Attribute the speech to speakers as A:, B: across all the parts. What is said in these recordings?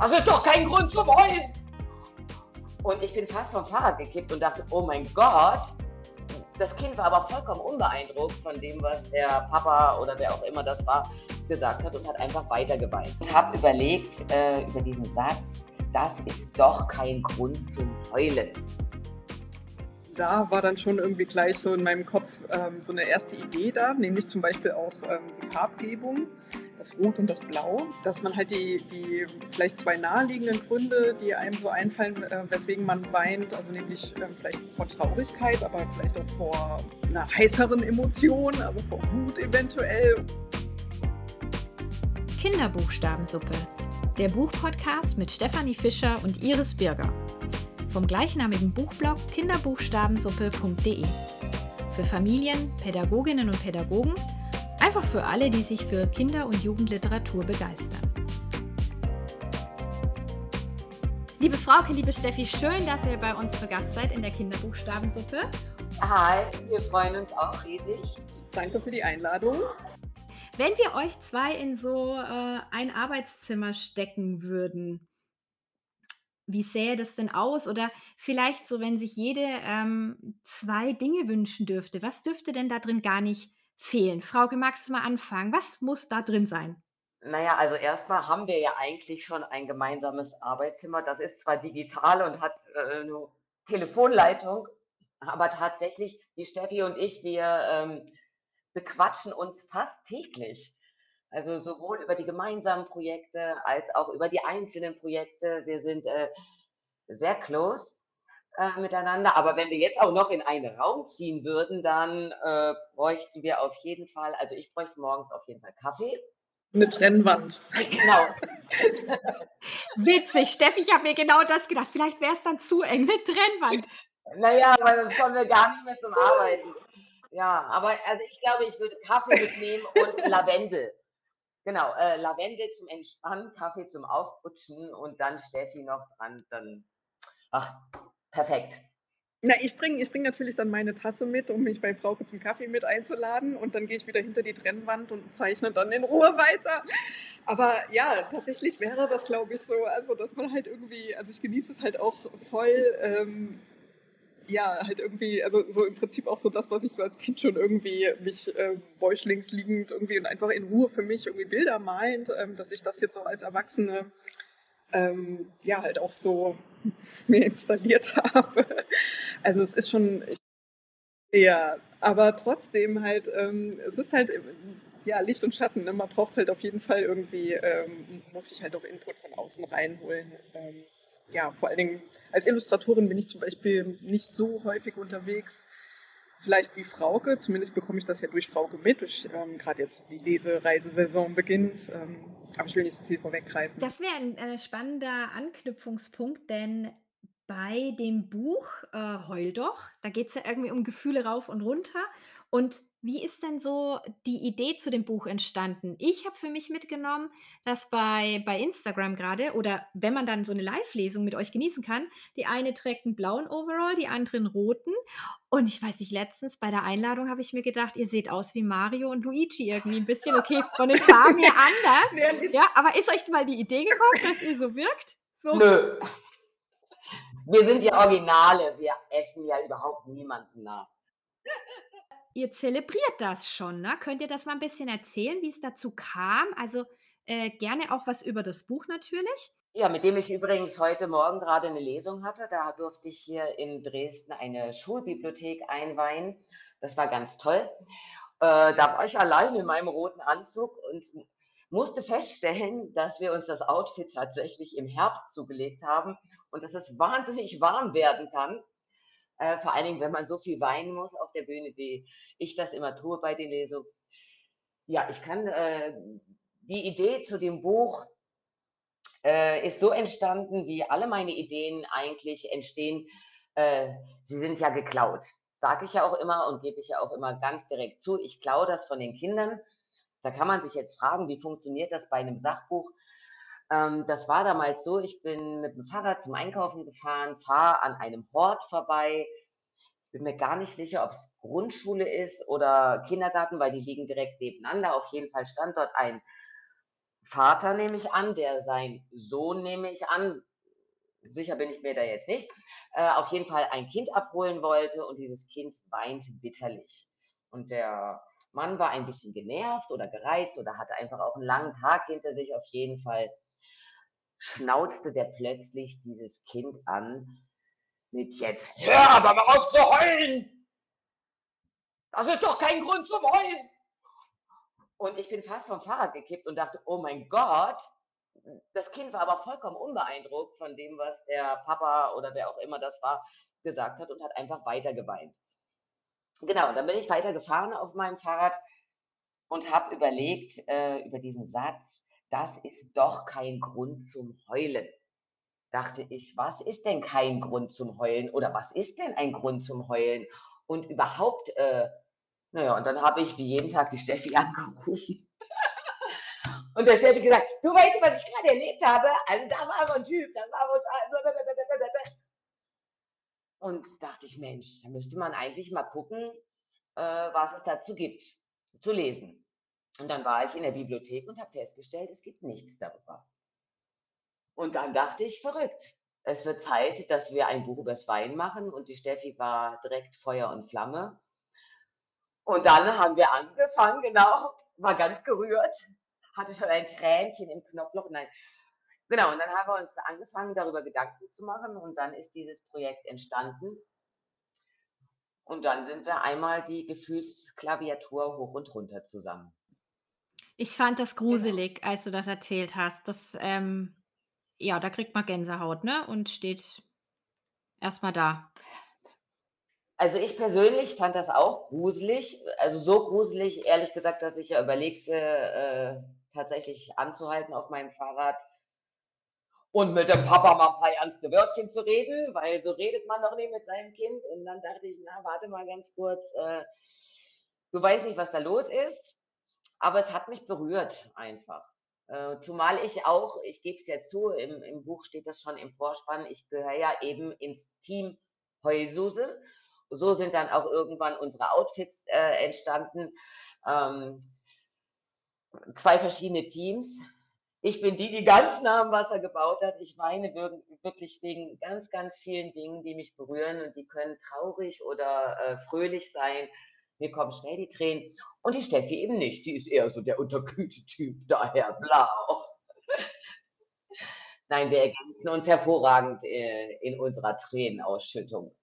A: Das ist doch kein Grund zum Heulen. Und ich bin fast vom Fahrrad gekippt und dachte, oh mein Gott. Das Kind war aber vollkommen unbeeindruckt von dem, was der Papa oder wer auch immer das war, gesagt hat und hat einfach weiter geweint. Ich habe überlegt äh, über diesen Satz, das ist doch kein Grund zum Heulen.
B: Da war dann schon irgendwie gleich so in meinem Kopf ähm, so eine erste Idee da, nämlich zum Beispiel auch ähm, die Farbgebung, das Rot und das Blau, dass man halt die, die vielleicht zwei naheliegenden Gründe, die einem so einfallen, äh, weswegen man weint, also nämlich ähm, vielleicht vor Traurigkeit, aber vielleicht auch vor einer heißeren Emotion, also vor Wut eventuell.
C: Kinderbuchstabensuppe, der Buchpodcast mit Stefanie Fischer und Iris Birger. Vom gleichnamigen Buchblog kinderbuchstabensuppe.de. Für Familien, Pädagoginnen und Pädagogen, einfach für alle, die sich für Kinder- und Jugendliteratur begeistern. Liebe Frauke, liebe Steffi, schön, dass ihr bei uns zu Gast seid in der Kinderbuchstabensuppe.
A: Hi, wir freuen uns auch riesig.
B: Danke für die Einladung.
C: Wenn wir euch zwei in so äh, ein Arbeitszimmer stecken würden, wie sähe das denn aus? Oder vielleicht so, wenn sich jede ähm, zwei Dinge wünschen dürfte, was dürfte denn da drin gar nicht fehlen? Frauke, magst du mal anfangen? Was muss da drin sein?
A: Naja, also erstmal haben wir ja eigentlich schon ein gemeinsames Arbeitszimmer. Das ist zwar digital und hat äh, eine Telefonleitung, aber tatsächlich, die Steffi und ich, wir ähm, bequatschen uns fast täglich. Also sowohl über die gemeinsamen Projekte als auch über die einzelnen Projekte. Wir sind äh, sehr close äh, miteinander. Aber wenn wir jetzt auch noch in einen Raum ziehen würden, dann äh, bräuchten wir auf jeden Fall, also ich bräuchte morgens auf jeden Fall Kaffee.
B: Eine Trennwand.
A: Genau.
C: Witzig, Steffi, ich habe mir genau das gedacht. Vielleicht wäre es dann zu eng, eine Trennwand.
A: Naja, weil sonst kommen wir gar nicht mehr zum Arbeiten. Ja, aber also ich glaube, ich würde Kaffee mitnehmen und Lavendel. Genau, äh, Lavendel zum Entspannen, Kaffee zum Aufputschen und dann Steffi noch dran. Dann, ach, perfekt.
B: Na, ich bringe ich bring natürlich dann meine Tasse mit, um mich bei Frauke zum Kaffee mit einzuladen. Und dann gehe ich wieder hinter die Trennwand und zeichne dann in Ruhe weiter. Aber ja, tatsächlich wäre das, glaube ich, so, also dass man halt irgendwie, also ich genieße es halt auch voll. Ähm, ja, halt irgendwie, also so im Prinzip auch so das, was ich so als Kind schon irgendwie mich äh, bäuchlings liegend irgendwie und einfach in Ruhe für mich irgendwie Bilder malend, ähm, dass ich das jetzt so als Erwachsene ähm, ja halt auch so mir installiert habe. Also es ist schon, ja, aber trotzdem halt, ähm, es ist halt ja, Licht und Schatten. Ne? Man braucht halt auf jeden Fall irgendwie, ähm, muss ich halt auch Input von außen reinholen. Ähm, ja, vor allen Dingen als Illustratorin bin ich zum Beispiel nicht so häufig unterwegs. Vielleicht wie Frauke, zumindest bekomme ich das ja durch Frauke mit, durch ähm, gerade jetzt die Lesereisesaison beginnt. Ähm, aber ich will nicht so viel vorweggreifen.
C: Das wäre ein äh, spannender Anknüpfungspunkt, denn bei dem Buch äh, Heul doch, da geht es ja irgendwie um Gefühle rauf und runter. Und wie ist denn so die Idee zu dem Buch entstanden? Ich habe für mich mitgenommen, dass bei, bei Instagram gerade oder wenn man dann so eine Live-Lesung mit euch genießen kann, die eine trägt einen blauen Overall, die andere einen roten. Und ich weiß nicht, letztens bei der Einladung habe ich mir gedacht, ihr seht aus wie Mario und Luigi irgendwie ein bisschen, okay, von den Farben her anders. Ja, aber ist euch mal die Idee gekommen, dass ihr so wirkt? So?
A: Nö. Wir sind ja Originale, wir essen ja überhaupt niemanden nach
C: ihr zelebriert das schon, ne? Könnt ihr das mal ein bisschen erzählen, wie es dazu kam? Also, äh, gerne auch was über das Buch natürlich.
A: Ja, mit dem ich übrigens heute Morgen gerade eine Lesung hatte. Da durfte ich hier in Dresden eine Schulbibliothek einweihen. Das war ganz toll. Äh, da war ich allein in meinem roten Anzug und musste feststellen, dass wir uns das Outfit tatsächlich im Herbst zugelegt haben und dass es wahnsinnig warm werden kann. Äh, vor allen Dingen, wenn man so viel weinen muss auf der Bühne, wie ich das immer tue bei den Lesungen. Ja, ich kann, äh, die Idee zu dem Buch äh, ist so entstanden, wie alle meine Ideen eigentlich entstehen. Äh, sie sind ja geklaut. Sage ich ja auch immer und gebe ich ja auch immer ganz direkt zu. Ich klaue das von den Kindern. Da kann man sich jetzt fragen, wie funktioniert das bei einem Sachbuch? Ähm, das war damals so, ich bin mit dem Fahrrad zum Einkaufen gefahren, fahre an einem Hort vorbei. Bin mir gar nicht sicher, ob es Grundschule ist oder Kindergarten, weil die liegen direkt nebeneinander. Auf jeden Fall stand dort ein Vater, nehme ich an, der sein Sohn, nehme ich an, sicher bin ich mir da jetzt nicht, äh, auf jeden Fall ein Kind abholen wollte und dieses Kind weint bitterlich. Und der Mann war ein bisschen genervt oder gereizt oder hatte einfach auch einen langen Tag hinter sich. Auf jeden Fall schnauzte der plötzlich dieses Kind an mit jetzt, hör aber mal auf zu heulen! Das ist doch kein Grund zum Heulen! Und ich bin fast vom Fahrrad gekippt und dachte, oh mein Gott, das Kind war aber vollkommen unbeeindruckt von dem, was der Papa oder wer auch immer das war, gesagt hat und hat einfach weiter geweint. Genau, dann bin ich weiter gefahren auf meinem Fahrrad und habe überlegt äh, über diesen Satz, das ist doch kein Grund zum Heulen. Dachte ich, was ist denn kein Grund zum Heulen oder was ist denn ein Grund zum Heulen? Und überhaupt, äh, naja, und dann habe ich wie jeden Tag die Steffi angerufen. und der Steffi gesagt, du weißt, was ich gerade erlebt habe? Also da war so ein Typ, das war so und dachte ich, Mensch, da müsste man eigentlich mal gucken, äh, was es dazu gibt, zu lesen. Und dann war ich in der Bibliothek und habe festgestellt, es gibt nichts darüber. Und dann dachte ich, verrückt. Es wird Zeit, dass wir ein Buch über das Wein machen. Und die Steffi war direkt Feuer und Flamme. Und dann haben wir angefangen, genau, war ganz gerührt, hatte schon ein Tränchen im Knopfloch. Nein, Genau, und dann haben wir uns angefangen, darüber Gedanken zu machen und dann ist dieses Projekt entstanden. Und dann sind wir einmal die Gefühlsklaviatur hoch und runter zusammen.
C: Ich fand das genau. gruselig, als du das erzählt hast. Das, ähm, ja, da kriegt man Gänsehaut, ne? Und steht erstmal da.
A: Also ich persönlich fand das auch gruselig. Also so gruselig, ehrlich gesagt, dass ich ja überlegte, äh, tatsächlich anzuhalten auf meinem Fahrrad und mit dem Papa mal ein paar ernste Wörtchen zu reden, weil so redet man doch nicht mit seinem Kind. Und dann dachte ich, na, warte mal ganz kurz, äh, du weißt nicht, was da los ist, aber es hat mich berührt einfach. Äh, zumal ich auch, ich gebe es jetzt zu, im, im Buch steht das schon im Vorspann, ich gehöre ja eben ins Team Heulsuse. So sind dann auch irgendwann unsere Outfits äh, entstanden. Ähm, zwei verschiedene Teams ich bin die, die ganz nah am Wasser gebaut hat. Ich weine wirklich wegen ganz, ganz vielen Dingen, die mich berühren und die können traurig oder äh, fröhlich sein. Mir kommen schnell die Tränen. Und die Steffi eben nicht. Die ist eher so der unterkühlte Typ, daher blau. Nein, wir ergänzen uns hervorragend äh, in unserer Tränenausschüttung.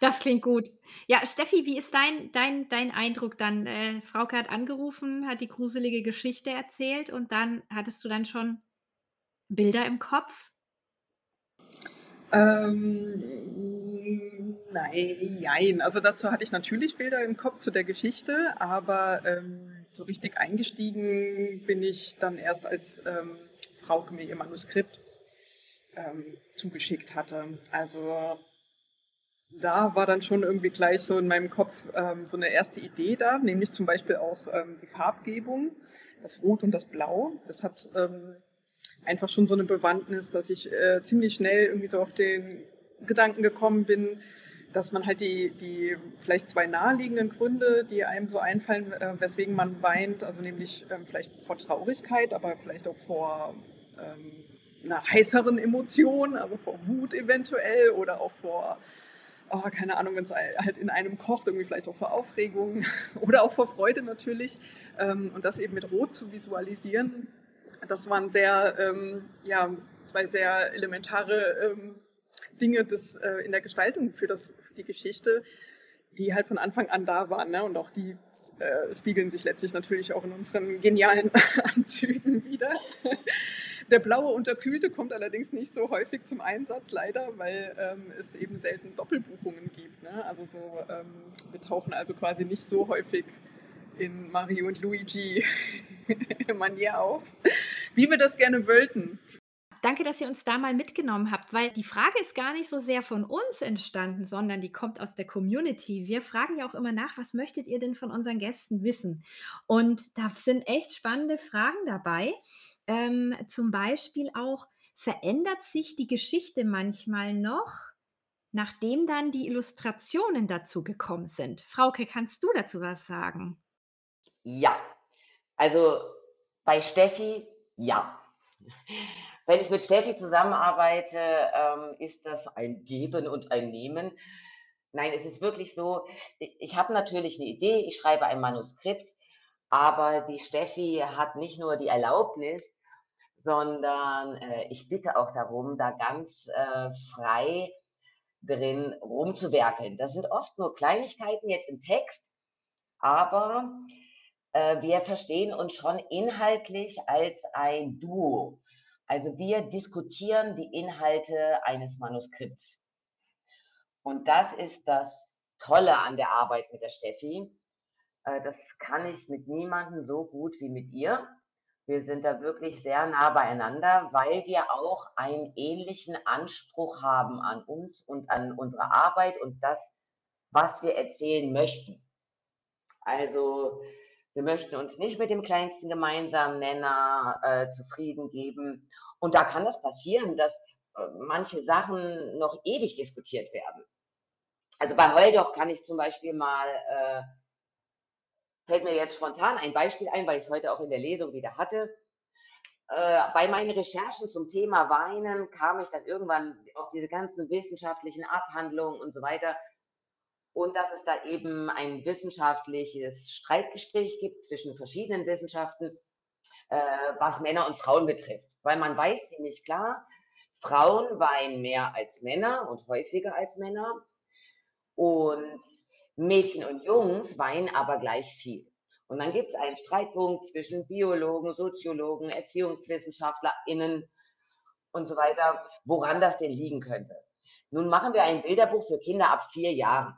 C: Das klingt gut. Ja, Steffi, wie ist dein dein dein Eindruck dann? Äh, Frauke hat angerufen, hat die gruselige Geschichte erzählt und dann hattest du dann schon Bilder im Kopf?
B: Ähm, nein, jein. Also dazu hatte ich natürlich Bilder im Kopf zu der Geschichte, aber ähm, so richtig eingestiegen bin ich dann erst, als ähm, Frauke mir ihr Manuskript ähm, zugeschickt hatte. Also da war dann schon irgendwie gleich so in meinem Kopf ähm, so eine erste Idee da, nämlich zum Beispiel auch ähm, die Farbgebung, das Rot und das Blau. Das hat ähm, einfach schon so eine Bewandtnis, dass ich äh, ziemlich schnell irgendwie so auf den Gedanken gekommen bin, dass man halt die, die vielleicht zwei naheliegenden Gründe, die einem so einfallen, äh, weswegen man weint, also nämlich ähm, vielleicht vor Traurigkeit, aber vielleicht auch vor ähm, einer heißeren Emotion, also vor Wut eventuell oder auch vor oh, keine Ahnung, wenn es halt in einem kocht, irgendwie vielleicht auch vor Aufregung oder auch vor Freude natürlich. Ähm, und das eben mit Rot zu visualisieren, das waren sehr, ähm, ja, zwei sehr elementare ähm, Dinge des, äh, in der Gestaltung für, das, die Geschichte, die halt von Anfang an da waren. Ne? Und auch die äh, spiegeln sich letztlich natürlich auch in unseren genialen Anzügen wieder. Der blaue Unterkühlte kommt allerdings nicht so häufig zum Einsatz, leider, weil ähm, es eben selten Doppelbuchungen gibt. Ne? Also so, ähm, wir tauchen also quasi nicht so häufig in Mario und Luigi Manier auf, wie wir das gerne wollten.
C: Danke, dass ihr uns da mal mitgenommen habt, weil die Frage ist gar nicht so sehr von uns entstanden, sondern die kommt aus der Community. Wir fragen ja auch immer nach, was möchtet ihr denn von unseren Gästen wissen? Und da sind echt spannende Fragen dabei. Ähm, zum Beispiel auch, verändert sich die Geschichte manchmal noch, nachdem dann die Illustrationen dazu gekommen sind? Frauke, kannst du dazu was sagen?
A: Ja, also bei Steffi Ja. Wenn ich mit Steffi zusammenarbeite, ähm, ist das ein Geben und ein Nehmen. Nein, es ist wirklich so, ich habe natürlich 'ne Idee, ich schreibe ein Manuskript, aber die Steffi hat nicht nur die Erlaubnis, sondern, äh, ich bitte auch darum, da ganz, äh, frei drin rumzuwerkeln. Das sind oft nur Kleinigkeiten jetzt im Text, aber, äh, wir verstehen uns schon inhaltlich als ein Duo. Also, wir diskutieren die Inhalte eines Manuskripts. Und das ist das Tolle an der Arbeit mit der Steffi. Äh, das kann ich mit niemandem so gut wie mit ihr. Wir sind da wirklich sehr nah beieinander, weil wir auch einen ähnlichen Anspruch haben an uns und an unsere Arbeit und das, was wir erzählen möchten. Also, wir möchten uns nicht mit dem kleinsten gemeinsamen Nenner, äh, zufrieden geben. Und da kann das passieren, dass, äh, manche Sachen noch ewig diskutiert werden. Also, bei „Heul doch“ kann ich zum Beispiel mal, äh fällt mir jetzt spontan ein Beispiel ein, weil ich's heute auch in der Lesung wieder hatte. Äh, bei meinen Recherchen zum Thema Weinen kam ich dann irgendwann auf diese ganzen wissenschaftlichen Abhandlungen und so weiter und dass es da eben ein wissenschaftliches Streitgespräch gibt zwischen verschiedenen Wissenschaften, äh, was Männer und Frauen betrifft. Weil man weiß ziemlich klar, Frauen weinen mehr als Männer und häufiger als Männer und Mädchen und Jungs weinen aber gleich viel. Und dann gibt's einen Streitpunkt zwischen Biologen, Soziologen, ErziehungswissenschaftlerInnen und so weiter, woran das denn liegen könnte. Nun machen wir ein Bilderbuch für Kinder ab 4 Jahren.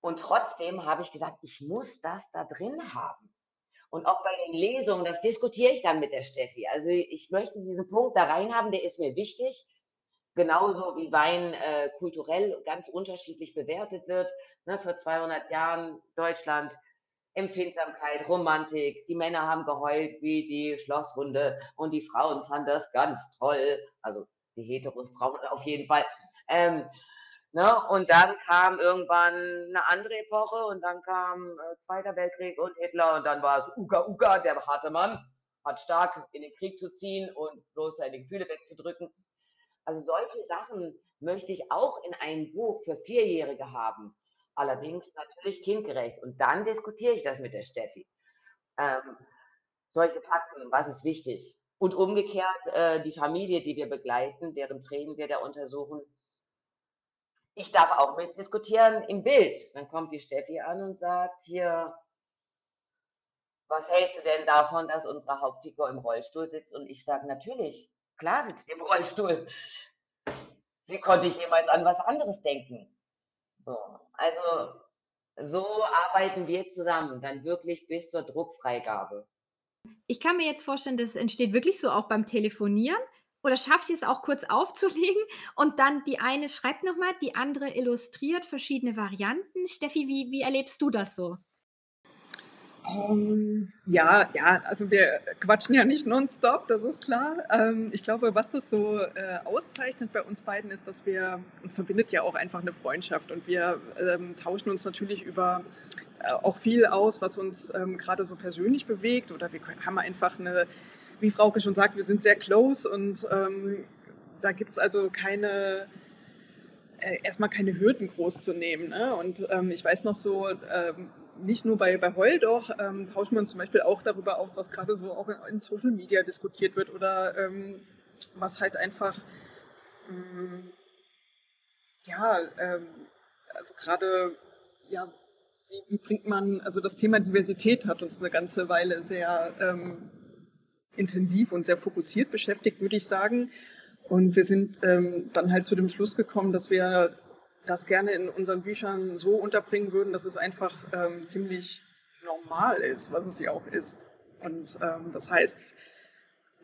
A: Und trotzdem habe ich gesagt: „Ich muss das da drin haben.“ Und auch bei den Lesungen, das diskutiere ich dann mit der Steffi. Also, ich möchte diesen Punkt da reinhaben, der ist mir wichtig, genauso wie Wein, äh, kulturell ganz unterschiedlich bewertet wird, ne? Vor 200 Jahren Deutschland, Empfindsamkeit, Romantik, die Männer haben geheult wie die Schlosshunde und die Frauen fanden das ganz toll, also die Hetero-Frauen auf jeden Fall. Ähm, ne, und dann kam irgendwann 'ne andere Epoche und dann kam, äh, 2. Weltkrieg und Hitler und dann war's Uga Uga, der harte Mann hat stark in den Krieg zu ziehen und bloß seine Gefühle wegzudrücken. Also, solche Sachen möchte ich auch in einem Buch für Vierjährige haben, allerdings natürlich kindgerecht. Und dann diskutiere ich das mit der Steffi. Ähm, solche Fakten, was ist wichtig? Und umgekehrt, äh, die Familie, die wir begleiten, deren Tränen wir da untersuchen ich darf auch mitdiskutieren im Bild. Dann kommt die Steffi an und sagt: „Hier“ „Was hältst du denn davon, dass unsere Hauptfigur im Rollstuhl sitzt?“ Und ich sage: „Natürlich, klar sitzt die im Rollstuhl.“ Wie konnte ich jemals an was anderes denken? So, also, so arbeiten wir zusammen, dann wirklich bis zur Druckfreigabe.
C: Ich kann mir jetzt vorstellen, das entsteht wirklich so auch beim Telefonieren oder schafft ihr's auch kurz aufzulegen und dann die eine schreibt noch mal, die andere illustriert verschiedene Varianten? Steffi, wie wie erlebst du das so?
B: Ähm, ja, ja, also wir quatschen ja nicht nonstop, das ist klar. Ähm, ich glaube, was das so, äh, auszeichnet bei uns beiden ist, dass wir uns verbindet ja auch einfach 'ne Freundschaft und wir, ähm, tauschen uns natürlich über, äh, auch viel aus, was uns, ähm, grade so persönlich bewegt oder wir haben einfach 'ne wie Frauke schon sagt, wir sind sehr close und, ähm, da gibt's also keine äh, erst mal keine Hürden groß zu nehmen, ne? Und, ähm, ich weiß noch so, ähm, nicht nur bei bei „Heul doch“, ähm, tauschen wir uns zum Beispiel auch darüber aus, was grade so auch in in Social Media diskutiert wird oder, ähm, was halt einfach, hm ja, ähm, also grade, ja, wie wie bringt man also das Thema Diversität hat uns 'ne ganze Weile sehr, ähm, intensiv und sehr fokussiert beschäftigt, würde ich sagen. Und wir sind, ähm, dann halt zu dem Schluss gekommen, dass wir das gerne in unseren Büchern so unterbringen würden, dass es einfach, ähm, ziemlich normal ist, was es ja auch ist. Und, ähm, das heißt,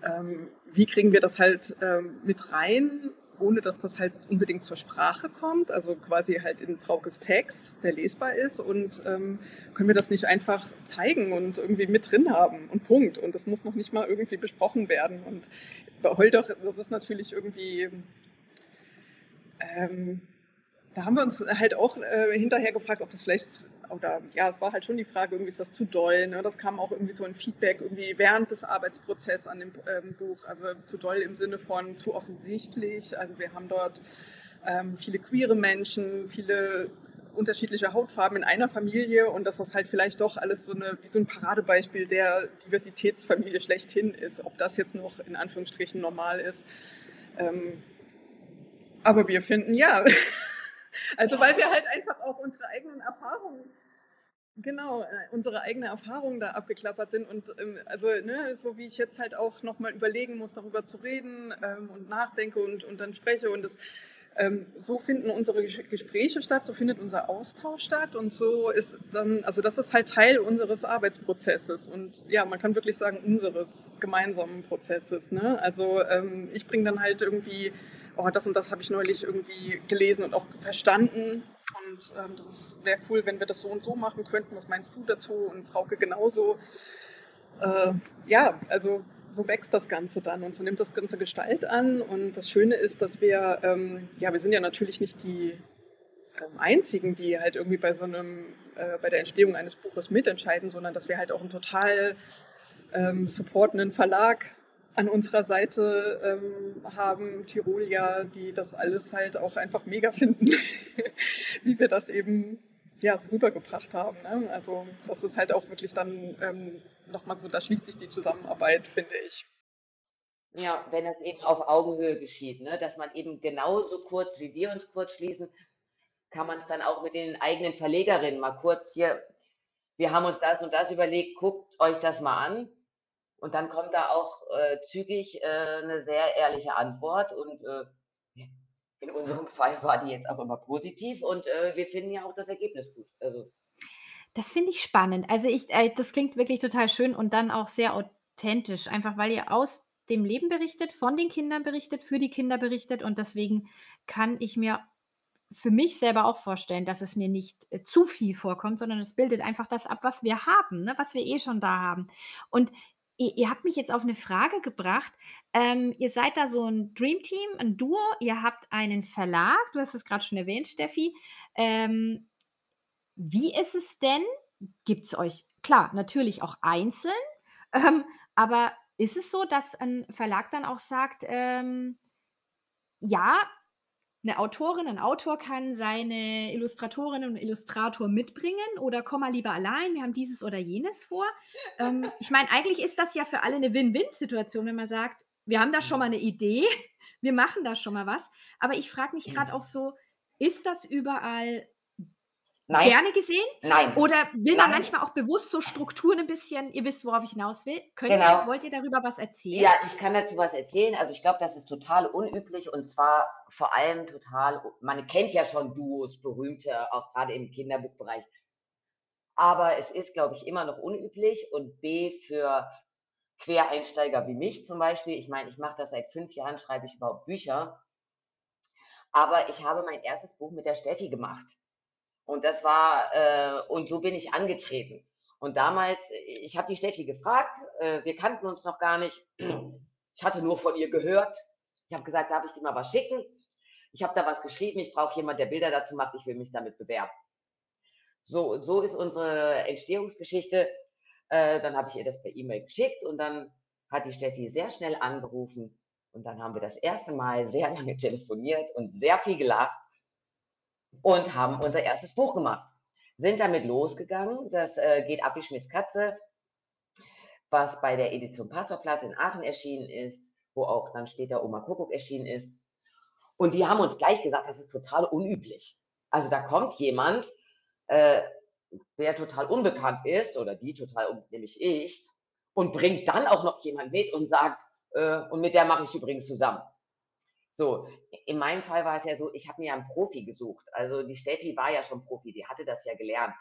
B: ähm, wie kriegen wir das halt, ähm, mit rein, ohne dass das halt unbedingt zur Sprache kommt, also quasi halt in Fraukes Text, der lesbar ist und, ähm, können wir das nicht einfach zeigen und irgendwie mit drin haben und Punkt. Und das muss noch nicht mal irgendwie besprochen werden. Und bei „Heul doch“, das ist natürlich irgendwie ähm, da haben wir uns halt auch, äh, hinterher gefragt, ob das vielleicht oder ja, es war halt schon die Frage, irgendwie ist das zu doll. Ne? Das kam auch irgendwie so ein Feedback irgendwie während des Arbeitsprozesses an dem ähm, Buch. Also zu doll im Sinne von zu offensichtlich. Also wir haben dort ähm, viele queere Menschen, viele unterschiedliche Hautfarben in einer Familie und dass das halt vielleicht doch alles so, eine, so ein Paradebeispiel der Diversitätsfamilie schlechthin ist. Ob das jetzt noch in Anführungsstrichen normal ist. Ähm, aber wir finden ja. Also weil wir halt einfach auch unsere eigenen Erfahrungen, genau, äh, unsere eigene Erfahrungen da abgeklappert sind. Und ähm, also, ne, so wie ich jetzt halt auch nochmal überlegen muss, darüber zu reden ähm, und nachdenke und, und dann spreche. Und das, ähm, so finden unsere Gespräche statt, so findet unser Austausch statt. Und so ist dann, also das ist halt Teil unseres Arbeitsprozesses. Und ja, man kann wirklich sagen, unseres gemeinsamen Prozesses. Ne? Also ähm, ich bringe dann halt irgendwie oh, das und das habe ich neulich irgendwie gelesen und auch verstanden. Und ähm, das wäre cool, wenn wir das so und so machen könnten. Was meinst du dazu? Und Frauke genauso. Äh, ja, also so wächst das Ganze dann und so nimmt das Ganze Gestalt an. Und das Schöne ist, dass wir, ähm, ja, wir sind ja natürlich nicht die ähm, einzigen, die halt irgendwie bei so einem, äh, bei der Entstehung eines Buches mitentscheiden, sondern dass wir halt auch einen total ähm, supportenden Verlag an unserer Seite ähm, haben Tirolia, die das alles halt auch einfach mega finden, wie wir das eben ja, so rübergebracht haben. Ne? Also das ist halt auch wirklich dann ähm, nochmal so, da schließt sich die Zusammenarbeit, finde ich.
A: Ja, wenn das eben auf Augenhöhe geschieht, ne? dass man eben genauso kurz, wie wir uns kurz schließen, kann man es dann auch mit den eigenen Verlegerinnen mal kurz hier, wir haben uns das und das überlegt, guckt euch das mal an und dann kommt da auch äh, zügig äh, eine sehr ehrliche Antwort. Und äh, in unserem Fall war die jetzt auch immer positiv. Und äh, wir finden ja auch das Ergebnis gut. Also.
C: Das finde ich spannend. Also ich, äh, das klingt wirklich total schön und dann auch sehr authentisch, einfach weil ihr aus dem Leben berichtet, von den Kindern berichtet, für die Kinder berichtet und deswegen kann ich mir für mich selber auch vorstellen, dass es mir nicht äh, zu viel vorkommt, sondern es bildet einfach das ab, was wir haben, ne, was wir eh schon da haben. Und Ihr ihr habt mich jetzt auf eine Frage gebracht. Ähm, ihr seid da so ein Dreamteam, ein Duo. Ihr habt einen Verlag. Du hast es gerade schon erwähnt, Steffi. Ähm, wie ist es denn? Gibt es euch klar, natürlich auch einzeln, ähm, aber ist es so, dass ein Verlag dann auch sagt, ähm: „Ja, eine Autorin, ein Autor kann seine Illustratorinnen und Illustrator mitbringen oder komm mal lieber allein, wir haben dieses oder jenes vor. Ähm, ich meine, eigentlich ist das ja für alle eine Win-Win-Situation, wenn man sagt, wir haben da schon mal eine Idee, wir machen da schon mal was. Aber ich frage mich gerade auch so, ist das überall Nein. Gerne gesehen?
A: Nein.
C: Oder will man manchmal auch bewusst so Strukturen ein bisschen ihr wisst, worauf ich hinaus will. Könnt Genau. ihr wollt ihr darüber was erzählen?
A: Ja, ich kann dazu was erzählen. Also, ich glaube, das ist total unüblich und zwar vor allem total man kennt ja schon Duos, berühmte, auch gerade im Kinderbuchbereich. Aber es ist, glaube ich, immer noch unüblich und B, für Quereinsteiger wie mich zum Beispiel ich meine, ich mache das seit fünf Jahren, schreibe ich überhaupt Bücher. Aber ich habe mein erstes Buch mit der Steffi gemacht. Und das war, äh, und so bin ich angetreten. Und damals, ich habe die Steffi gefragt, äh, wir kannten uns noch gar nicht. Ich hatte nur von ihr gehört. Ich habe gesagt, darf ich dir mal was schicken? Ich habe da was geschrieben, ich brauche jemanden, der Bilder dazu macht, ich will mich damit bewerben. So, so ist unsere Entstehungsgeschichte. Äh, dann habe ich ihr das per E-Mail geschickt und dann hat die Steffi sehr schnell angerufen und dann haben wir das erste Mal sehr lange telefoniert und sehr viel gelacht und haben unser erstes Buch gemacht. Sind damit losgegangen. Das äh, geht ab wie Schmitz Katze, was bei der Edition Pastorplatz in Aachen erschienen ist, wo auch dann später Oma Kuckuck erschienen ist. Und die haben uns gleich gesagt, das ist total unüblich. Also da kommt jemand, äh, der total unbekannt ist, oder die total, nämlich ich, und bringt dann auch noch jemand mit und sagt, äh, und mit der mache ich übrigens zusammen. So, in meinem Fall war es ja so, ich habe mir einen Profi gesucht. Also die Steffi war ja schon Profi, die hatte das ja gelernt.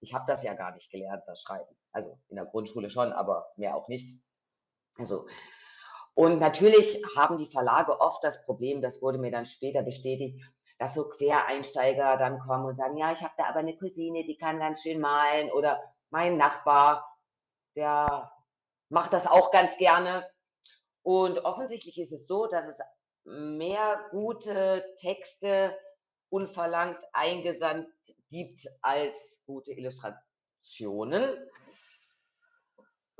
A: Ich habe das ja gar nicht gelernt, das Schreiben. Also in der Grundschule schon, aber mehr auch nicht. Also und natürlich haben die Verlage oft das Problem, das wurde mir dann später bestätigt, dass so Quereinsteiger dann kommen und sagen, ja, ich habe da aber eine Cousine, die kann ganz schön malen oder mein Nachbar, der macht das auch ganz gerne. Und offensichtlich ist es so, dass es mehr gute Texte unverlangt eingesandt gibt als gute Illustrationen.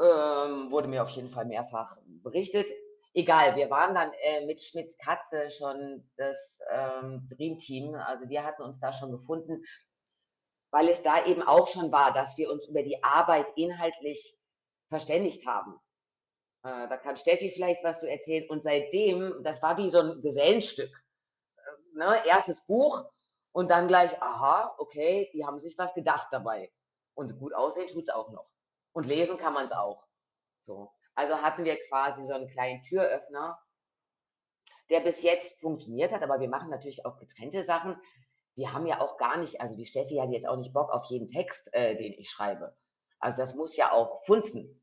A: Ähm, wurde mir auf jeden Fall mehrfach berichtet. Egal, wir waren dann äh, mit Schmitz Katze schon das ähm, Dream. Also wir hatten uns da schon gefunden, weil es da eben auch schon war, dass wir uns über die Arbeit inhaltlich verständigt haben. Äh, da kann Steffi vielleicht was zu erzählen. Und seitdem, das war wie so ein Gesellenstück. Äh, ne? Erstes Buch und dann gleich, aha, okay, die haben sich was gedacht dabei. Und gut aussehen tut es auch noch. Und lesen kann man es auch. So. Also hatten wir quasi so einen kleinen Türöffner, der bis jetzt funktioniert hat, aber wir machen natürlich auch getrennte Sachen. Wir haben ja auch gar nicht, also die Steffi hat jetzt auch nicht Bock auf jeden Text, äh, den ich schreibe. Also das muss ja auch funzen.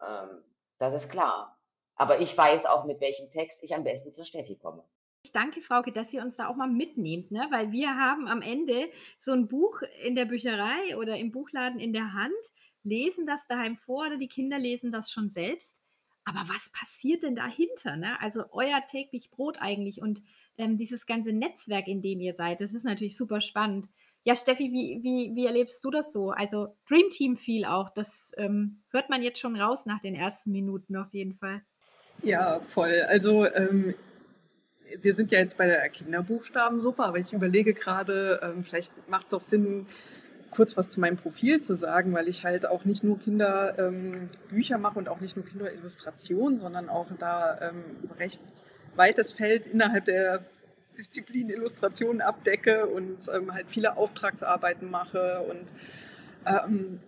A: Ähm, das ist klar. Aber ich weiß auch, mit welchem Text ich am besten zur Steffi komme.
C: Ich danke, Frauke, dass ihr uns da auch mal mitnehmt, ne? weil wir haben am Ende so ein Buch in der Bücherei oder im Buchladen in der Hand lesen das daheim vor oder die Kinder lesen das schon selbst. Aber was passiert denn dahinter? Ne? Also euer täglich Brot eigentlich und ähm, dieses ganze Netzwerk, in dem ihr seid, das ist natürlich super spannend. Ja, Steffi, wie, wie, wie erlebst du das so? Also Dream Team viel auch, das ähm, hört man jetzt schon raus nach den ersten Minuten auf jeden Fall.
B: Ja, voll. Also ähm, wir sind ja jetzt bei der Kinderbuchstabensuppe, aber ich überlege gerade, ähm, vielleicht macht es auch Sinn, kurz was zu meinem Profil zu sagen, weil ich halt auch nicht nur Kinderbücher ähm, mache und auch nicht nur Kinderillustrationen, sondern auch da ähm, recht weites Feld innerhalb der Disziplin Illustration abdecke und ähm, halt viele Auftragsarbeiten mache und ähm,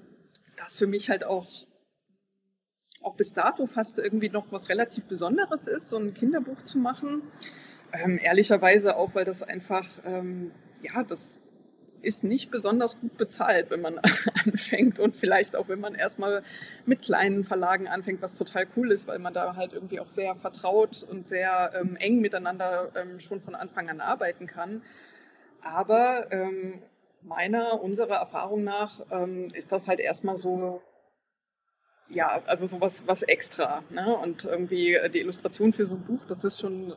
B: das für mich halt auch auch bis dato fast irgendwie noch was relativ Besonderes ist, so ein Kinderbuch zu machen. Ähm, ehrlicherweise auch, weil das einfach, ähm, ja, das ist nicht besonders gut bezahlt, wenn man anfängt und vielleicht auch, wenn man erstmal mit kleinen Verlagen anfängt, was total cool ist, weil man da halt irgendwie auch sehr vertraut und sehr ähm, eng miteinander ähm, schon von Anfang an arbeiten kann. Aber ähm, meiner, unserer Erfahrung nach ähm, ist das halt erstmal so, ja, also sowas was extra. Ne? Und irgendwie die Illustration für so ein Buch, das ist schon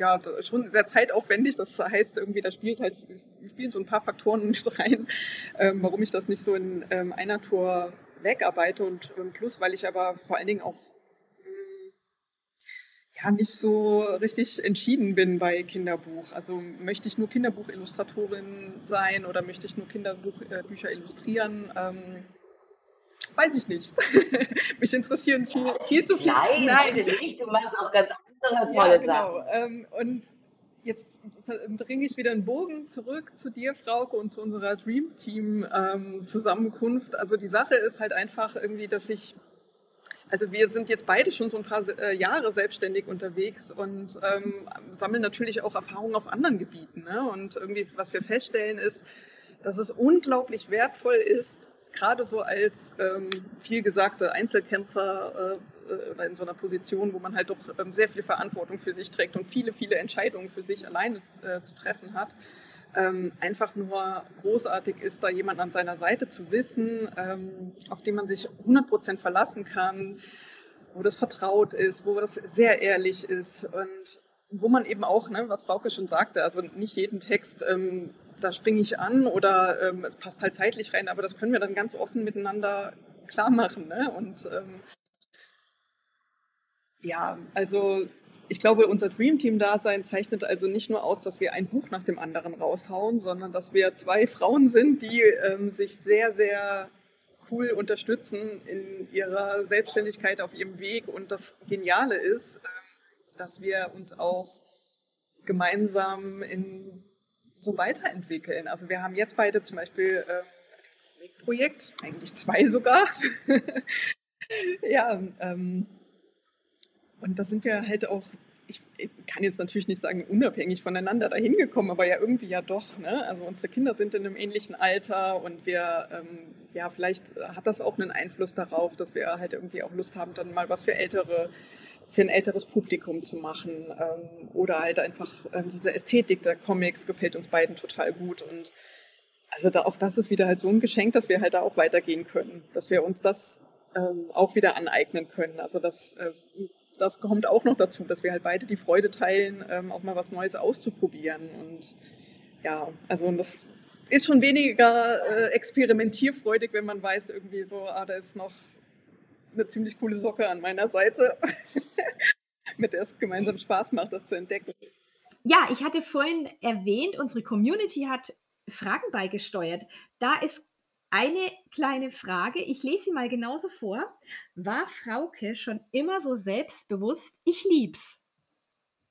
B: ja, schon sehr zeitaufwendig. Das heißt, irgendwie, da spielt halt, spielen so ein paar Faktoren mit rein, ähm, warum ich das nicht so in ähm, einer Tour wegarbeite. Und ähm, plus, weil ich aber vor allen Dingen auch mm, ja, nicht so richtig entschieden bin bei Kinderbuch. Also möchte ich nur Kinderbuchillustratorin sein oder möchte ich nur Kinderbücher äh, illustrieren? Ähm, weiß ich nicht. Mich interessieren viel, viel zu viel.
A: Nein, Nein. nicht. Du machst auch ganz andere tolle ja, genau. Sachen.
B: Ähm, und jetzt bringe ich wieder einen Bogen zurück zu dir, Frauke, und zu unserer Dream Team ähm, Zusammenkunft. Also die Sache ist halt einfach irgendwie, dass ich also wir sind jetzt beide schon so ein paar äh, Jahre selbstständig unterwegs und ähm, sammeln natürlich auch Erfahrungen auf anderen Gebieten. Ne? Und irgendwie, was wir feststellen, ist, dass es unglaublich wertvoll ist, gerade so als ähm, viel gesagte Einzelkämpfer äh, oder in so einer Position, wo man halt doch ähm, sehr viel Verantwortung für sich trägt und viele, viele Entscheidungen für sich alleine äh, zu treffen hat. Ähm, einfach nur großartig ist, da jemand an seiner Seite zu wissen, ähm, auf den man sich 100% verlassen kann, wo das vertraut ist, wo das sehr ehrlich ist und wo man eben auch, ne, was Frauke schon sagte, also nicht jeden Text, ähm, da springe ich an oder ähm, es passt halt zeitlich rein, aber das können wir dann ganz offen miteinander klar machen. Ne? Und ähm, ja, also ich glaube, unser Dream Team Dasein zeichnet also nicht nur aus, dass wir ein Buch nach dem anderen raushauen, sondern dass wir zwei Frauen sind, die ähm, sich sehr, sehr cool unterstützen in ihrer Selbstständigkeit auf ihrem Weg. Und das Geniale ist, äh, dass wir uns auch gemeinsam in so weiterentwickeln. Also wir haben jetzt beide zum Beispiel äh, ein Projekt, eigentlich zwei sogar. ja, ähm, und da sind wir halt auch, ich, ich, kann jetzt natürlich nicht sagen, unabhängig voneinander dahin gekommen, aber ja irgendwie ja doch. Ne? Also unsere Kinder sind in einem ähnlichen Alter und wir, ähm, ja, vielleicht hat das auch einen Einfluss darauf, dass wir halt irgendwie auch Lust haben, dann mal was für ältere für ein älteres Publikum zu machen ähm, oder halt einfach ähm, diese Ästhetik der Comics gefällt uns beiden total gut und also da, auch das ist wieder halt so ein Geschenk, dass wir halt da auch weitergehen können, dass wir uns das ähm, auch wieder aneignen können. Also das äh, das kommt auch noch dazu, dass wir halt beide die Freude teilen, ähm, auch mal was Neues auszuprobieren. Und ja, also das ist schon weniger äh, experimentierfreudig, wenn man weiß, irgendwie so, ah, da ist noch eine ziemlich coole Socke an meiner Seite, mit der es gemeinsam Spaß macht, das zu entdecken.
C: Ja, ich hatte vorhin erwähnt, unsere Community hat Fragen beigesteuert. Da ist eine kleine Frage, ich lese sie mal genauso vor. War Frauke schon immer so selbstbewusst? Ich lieb's.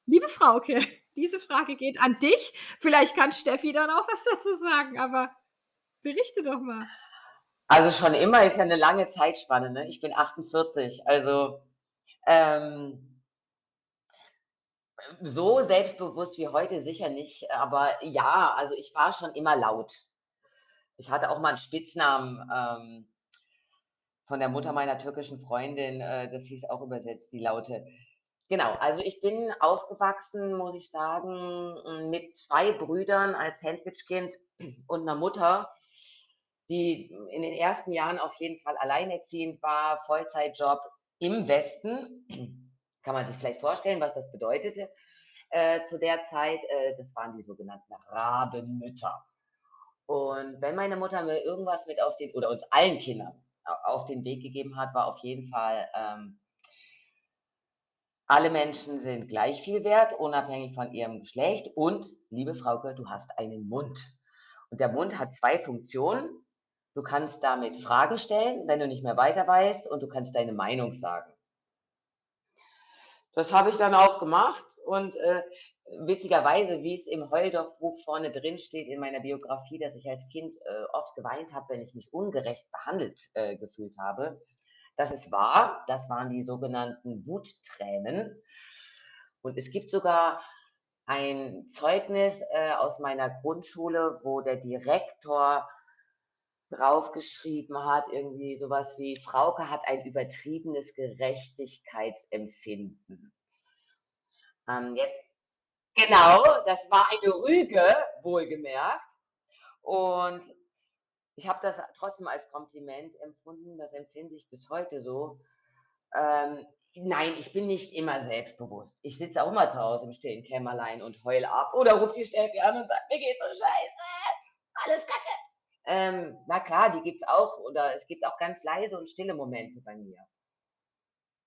C: Liebe Frauke, diese Frage geht an dich. Vielleicht kann Steffi dann auch was dazu sagen, aber berichte doch mal.
A: Also schon immer ist ja eine lange Zeitspanne, ne? Ich bin 48, also ähm, so selbstbewusst wie heute sicher nicht, aber ja, also ich war schon immer laut. Ich hatte auch mal einen Spitznamen ähm, von der Mutter meiner türkischen Freundin, äh, das hieß auch übersetzt die Laute. Genau, also ich bin aufgewachsen, muss ich sagen, mit zwei Brüdern als Sandwichkind und einer Mutter, die in den ersten Jahren auf jeden Fall alleinerziehend war, Vollzeitjob im Westen. Kann man sich vielleicht vorstellen, was das bedeutete äh, zu der Zeit. Äh, das waren die sogenannten Rabenmütter. Und wenn meine Mutter mir irgendwas mit auf den, oder uns allen Kindern auf den Weg gegeben hat, war auf jeden Fall, ähm, alle Menschen sind gleich viel wert, unabhängig von ihrem Geschlecht. Und, liebe Frauke, du hast einen Mund. Und der Mund hat zwei Funktionen. Du kannst damit Fragen stellen, wenn du nicht mehr weiter weißt, und du kannst deine Meinung sagen. Das habe ich dann auch gemacht und äh, witzigerweise, wie es im Heuldorf-Buch vorne drin steht in meiner Biografie, dass ich als Kind äh, oft geweint habe, wenn ich mich ungerecht behandelt äh, gefühlt habe. Das ist wahr, das waren die sogenannten Wuttränen. Und es gibt sogar ein Zeugnis äh, aus meiner Grundschule, wo der Direktor draufgeschrieben hat, irgendwie sowas wie, Frauke hat ein übertriebenes Gerechtigkeitsempfinden. Ähm, jetzt Genau, das war eine Rüge, wohlgemerkt. Und ich habe das trotzdem als Kompliment empfunden, das empfinde ich bis heute so. Ähm, nein, ich bin nicht immer selbstbewusst. Ich sitze auch mal zu Hause im stillen Kämmerlein und heul ab oder ruft die Steffi an und sagt, mir geht's so scheiße, alles kacke. Ähm, na klar, die gibt es auch oder es gibt auch ganz leise und stille Momente bei mir.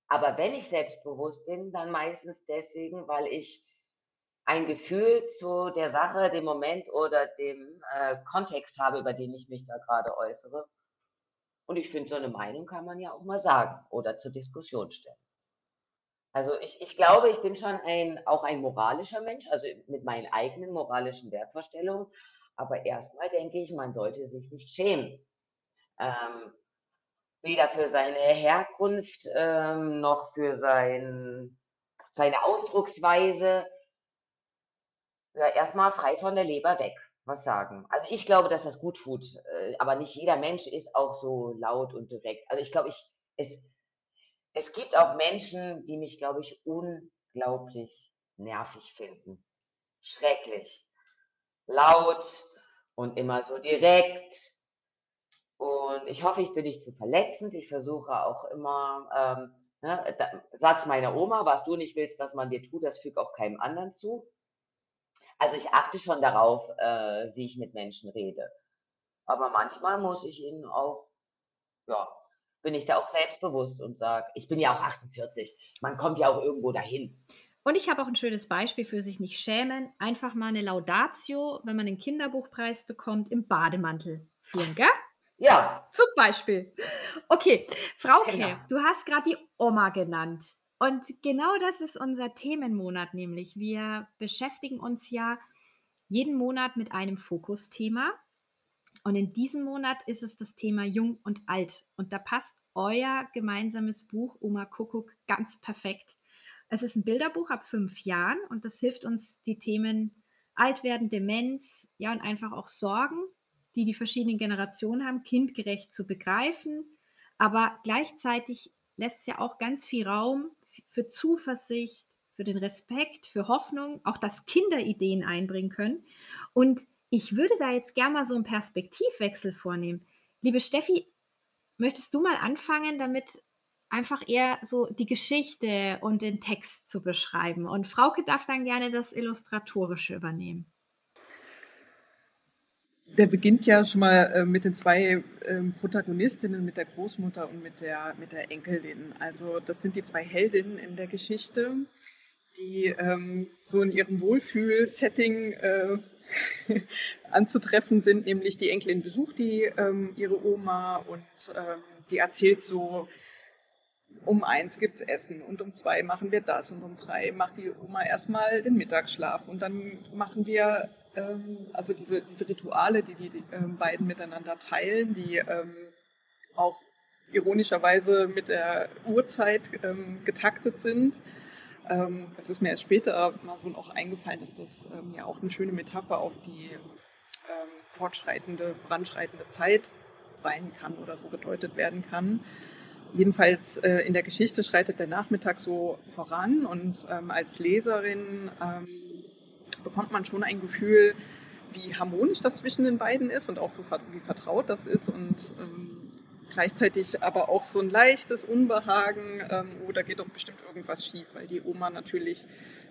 A: Aber wenn ich selbstbewusst bin, dann meistens deswegen, weil ich ein Gefühl zu der Sache, dem Moment oder dem äh, Kontext habe, über den ich mich da gerade äußere. Und ich finde, so eine Meinung kann man ja auch mal sagen oder zur Diskussion stellen. Also ich, ich glaube, ich bin schon ein, auch ein moralischer Mensch, also mit meinen eigenen moralischen Wertvorstellungen. Aber erstmal denke ich, man sollte sich nicht schämen. Ähm, weder für seine Herkunft ähm, noch für sein, seine Ausdrucksweise ja, erstmal frei von der Leber weg, was sagen. Also ich glaube, dass das gut tut, äh, aber nicht jeder Mensch ist auch so laut und direkt. Also ich glaube, ich, es, es gibt auch Menschen, die mich, glaube ich, unglaublich nervig finden. Schrecklich. Laut und immer so direkt. Und ich hoffe, ich bin nicht zu verletzend. Ich versuche auch immer, ähm, ne, Satz meiner Oma, was du nicht willst, dass man dir tut, das fügt auch keinem anderen zu. Also ich achte schon darauf, äh, wie ich mit Menschen rede. Aber manchmal muss ich ihnen auch, ja, bin ich da auch selbstbewusst und sage, ich bin ja auch 48, man kommt ja auch irgendwo dahin.
C: Und ich habe auch ein schönes Beispiel für sich nicht schämen. Einfach mal eine Laudatio, wenn man den Kinderbuchpreis bekommt, im Bademantel führen, gell?
A: Ja.
C: Zum Beispiel. Okay, Frauke,
A: Genau.
C: du hast gerade die Oma genannt. Und genau das ist unser Themenmonat, nämlich wir beschäftigen uns ja jeden Monat mit einem Fokusthema. Und in diesem Monat ist es das Thema Jung und Alt. Und da passt euer gemeinsames Buch Oma Kuckuck ganz perfekt. Es ist ein Bilderbuch ab fünf Jahren und das hilft uns, die Themen Altwerden, Demenz, ja und einfach auch Sorgen, die die verschiedenen Generationen haben, kindgerecht zu begreifen. Aber gleichzeitig lässt es ja auch ganz viel Raum für Zuversicht, für den Respekt, für Hoffnung, auch dass Kinder Ideen einbringen können. Und ich würde da jetzt gerne mal so einen Perspektivwechsel vornehmen. Liebe Steffi, möchtest du mal anfangen, damit einfach eher so die Geschichte und den Text zu beschreiben? Und Frauke darf dann gerne das Illustratorische übernehmen.
B: Der beginnt ja schon mal äh, mit den zwei ähm, Protagonistinnen, mit der Großmutter und mit der, mit der Enkelin. Also das sind die zwei Heldinnen in der Geschichte, die ähm, so in ihrem Wohlfühl-Setting äh, anzutreffen sind, nämlich die Enkelin besucht die ähm, ihre Oma und ähm, die erzählt so, um eins gibt es Essen und um zwei machen wir das und um drei macht die Oma erstmal den Mittagsschlaf und dann machen wir ähm, also diese, diese Rituale, die die, die ähm, beiden miteinander teilen, die ähm, auch ironischerweise mit der Uhrzeit ähm, getaktet sind. Ähm, das ist mir erst später mal so auch eingefallen, dass das ähm, ja auch eine schöne Metapher auf die fortschreitende, voranschreitende Zeit sein kann oder so gedeutet werden kann. Jedenfalls äh, in der Geschichte schreitet der Nachmittag so voran und ähm, als Leserin ähm, bekommt man schon ein Gefühl, wie harmonisch das zwischen den beiden ist und auch so wie vertraut das ist und ähm, gleichzeitig aber auch so ein leichtes Unbehagen, ähm, oh, da geht doch bestimmt irgendwas schief, weil die Oma natürlich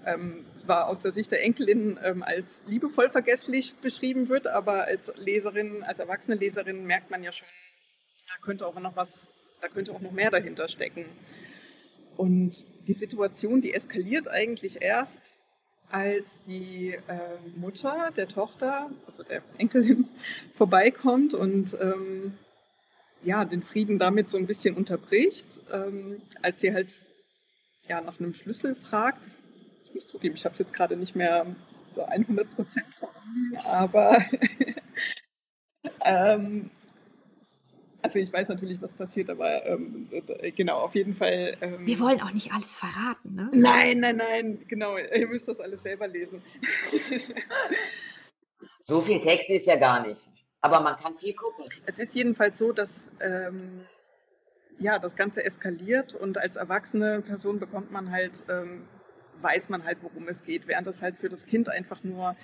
B: ähm, zwar aus der Sicht der Enkelin ähm, als liebevoll vergesslich beschrieben wird, aber als Leserin, als erwachsene Leserin merkt man ja schon, da könnte auch noch was, da könnte auch noch mehr dahinter stecken. Und die Situation, die eskaliert eigentlich erst, als die äh, Mutter der Tochter, also der Enkelin, vorbeikommt und ähm, ja, den Frieden damit so ein bisschen unterbricht, ähm, als sie halt ja, nach einem Schlüssel fragt. Ich muss zugeben, ich habe es jetzt gerade nicht mehr so 100 Prozent vor Augen, aber ähm, also ich weiß natürlich, was passiert, aber ähm, genau, auf jeden Fall. Ähm,
C: Wir wollen auch nicht alles verraten, ne?
B: Nein, nein, nein, genau. Ihr müsst das alles selber lesen.
A: so viel Text ist ja gar nicht. Aber man kann viel gucken.
B: Es ist jedenfalls so, dass ähm, ja, das Ganze eskaliert und als erwachsene Person bekommt man halt, ähm, weiß man halt, worum es geht, während das halt für das Kind einfach nur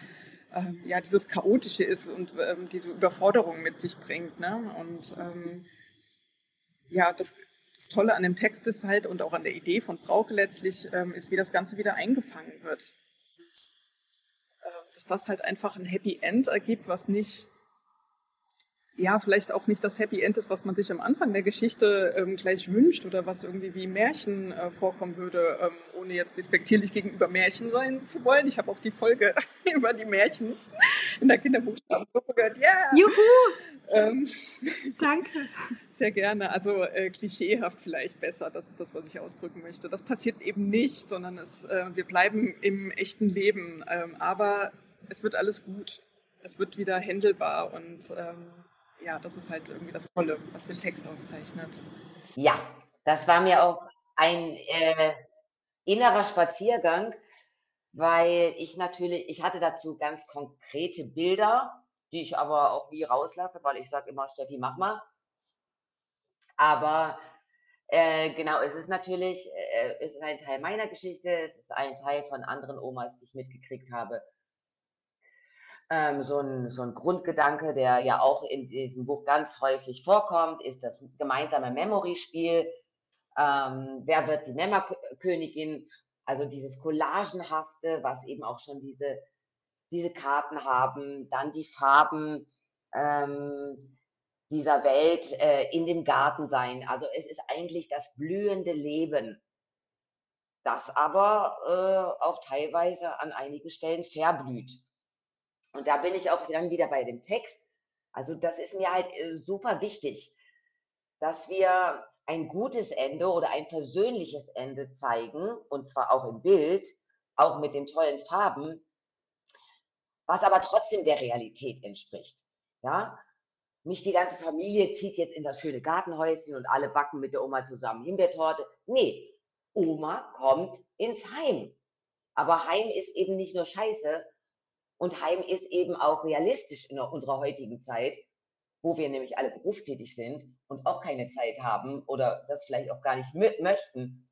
B: ähm, ja, dieses Chaotische ist und ähm, diese Überforderung mit sich bringt. Ne? Und ähm, ja, das, das, Tolle an dem Text ist halt und auch an der Idee von Frauke letztlich, ähm, ist, wie das Ganze wieder eingefangen wird. Und, äh, dass das halt einfach ein Happy End ergibt, was nicht ja, vielleicht auch nicht das Happy End ist, was man sich am Anfang der Geschichte ähm, gleich wünscht oder was irgendwie wie Märchen äh, vorkommen würde, ähm, ohne jetzt despektierlich gegenüber Märchen sein zu wollen. Ich habe auch die Folge über die Märchen in der Kinderbuchstabengruppe gehört. Ja!
C: Yeah! Juhu! Ähm, Danke.
B: Sehr gerne. Also äh, klischeehaft vielleicht besser, das ist das, was ich ausdrücken möchte. Das passiert eben nicht, sondern es, äh, wir bleiben im echten Leben. Ähm, aber es wird alles gut. Es wird wieder händelbar und ähm, ja, das ist halt irgendwie das Tolle, was den Text auszeichnet.
A: Ja, das war mir auch ein äh, innerer Spaziergang, weil ich natürlich, ich hatte dazu ganz konkrete Bilder, die ich aber auch nie rauslasse, weil ich sage immer, Steffi, mach mal. Aber äh, genau, es ist natürlich, äh, es ist ein Teil meiner Geschichte, es ist ein Teil von anderen Omas, die ich mitgekriegt habe ähm, so, ein, so ein Grundgedanke, der ja auch in diesem Buch ganz häufig vorkommt, ist das gemeinsame Memory-Spiel. Ähm, wer wird die Memmerkönigin? Also dieses Collagenhafte, was eben auch schon diese, diese Karten haben, dann die Farben ähm, dieser Welt äh, in dem Garten sein. Also es ist eigentlich das blühende Leben, das aber äh, auch teilweise an einigen Stellen verblüht. Und da bin ich auch dann wieder bei dem Text. Also das ist mir halt äh, super wichtig, dass wir ein gutes Ende oder ein versöhnliches Ende zeigen, und zwar auch im Bild, auch mit den tollen Farben, was aber trotzdem der Realität entspricht. Ja? Nicht die ganze Familie zieht jetzt in das schöne Gartenhäuschen und alle backen mit der Oma zusammen Himbeertorte. Nee, Oma kommt ins Heim. Aber Heim ist eben nicht nur Scheiße, und Heim ist eben auch realistisch in unserer heutigen Zeit, wo wir nämlich alle berufstätig sind und auch keine Zeit haben oder das vielleicht auch gar nicht möchten,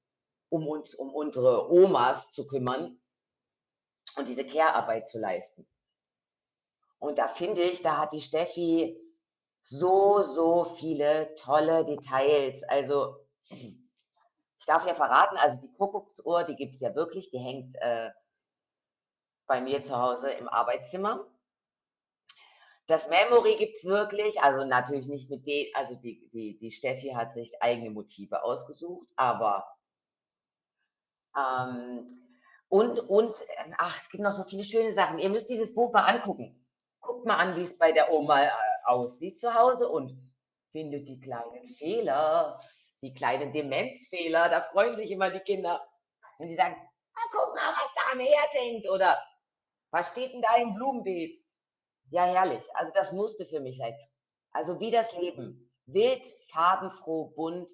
A: um uns um unsere Omas zu kümmern und diese Care-Arbeit zu leisten. Und da finde ich, da hat die Steffi so, so viele tolle Details. Also, ich darf ja verraten, also die Kuckucksuhr, die gibt es ja wirklich, die hängt äh, bei mir zu Hause im Arbeitszimmer. Das Memory gibt es wirklich, also natürlich nicht mit de also die die die Steffi hat sich eigene Motive ausgesucht, aber ähm, und und, ähm, ach, es gibt noch so viele schöne Sachen. Ihr müsst dieses Buch mal angucken. Guckt mal an, wie es bei der Oma, äh, aussieht zu Hause und findet die kleinen Fehler, die kleinen Demenzfehler. Da freuen sich immer die Kinder, wenn sie sagen: „Ah, guck mal, was da am Herd hängt“ oder „Was steht denn da im Blumenbeet?“ Ja, herrlich. Also, das musste für mich sein. Also, wie das Leben. Wild, farbenfroh, bunt,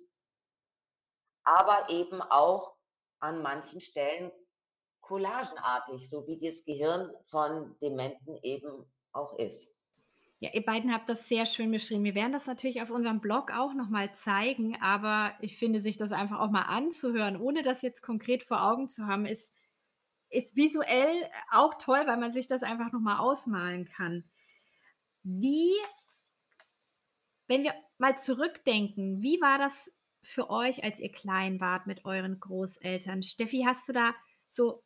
A: aber eben auch an manchen Stellen collagenartig, so wie das Gehirn von Dementen eben auch ist.
C: Ja, ihr beiden habt das sehr schön beschrieben. Wir werden das natürlich auf unserem Blog auch noch mal zeigen, aber ich finde, sich das einfach auch mal anzuhören, ohne das jetzt konkret vor Augen zu haben, ist ist visuell auch toll, weil man sich das einfach noch mal ausmalen kann. Wie wenn wir mal zurückdenken, wie war das für euch, als ihr klein wart mit euren Großeltern? Steffi, hast du da so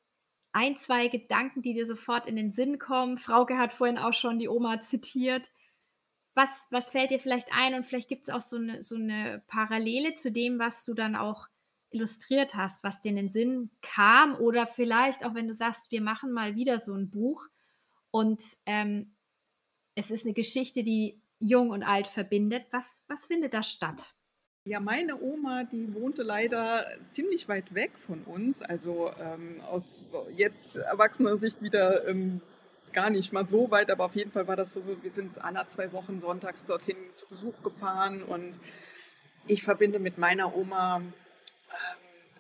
C: ein, 2 Gedanken, die dir sofort in den Sinn kommen? Frauke hat vorhin auch schon die Oma zitiert. Was was fällt dir vielleicht ein und vielleicht gibt's auch so 'ne so 'ne Parallele zu dem, was du dann auch illustriert hast, was dir in den Sinn kam oder vielleicht auch, wenn du sagst: „Wir machen mal wieder so 'n Buch und, ähm, es ist 'ne Geschichte, die Jung und Alt verbindet.“ Was was findet da statt?
B: Ja, meine Oma, die wohnte leider ziemlich weit weg von uns, also, ähm, aus jetzt erwachsener Sicht wieder, ähm, gar nicht mal so weit, aber auf jeden Fall war das so, wir sind alle 2 Wochen sonntags dorthin zu Besuch gefahren und ich verbinde mit meiner Oma,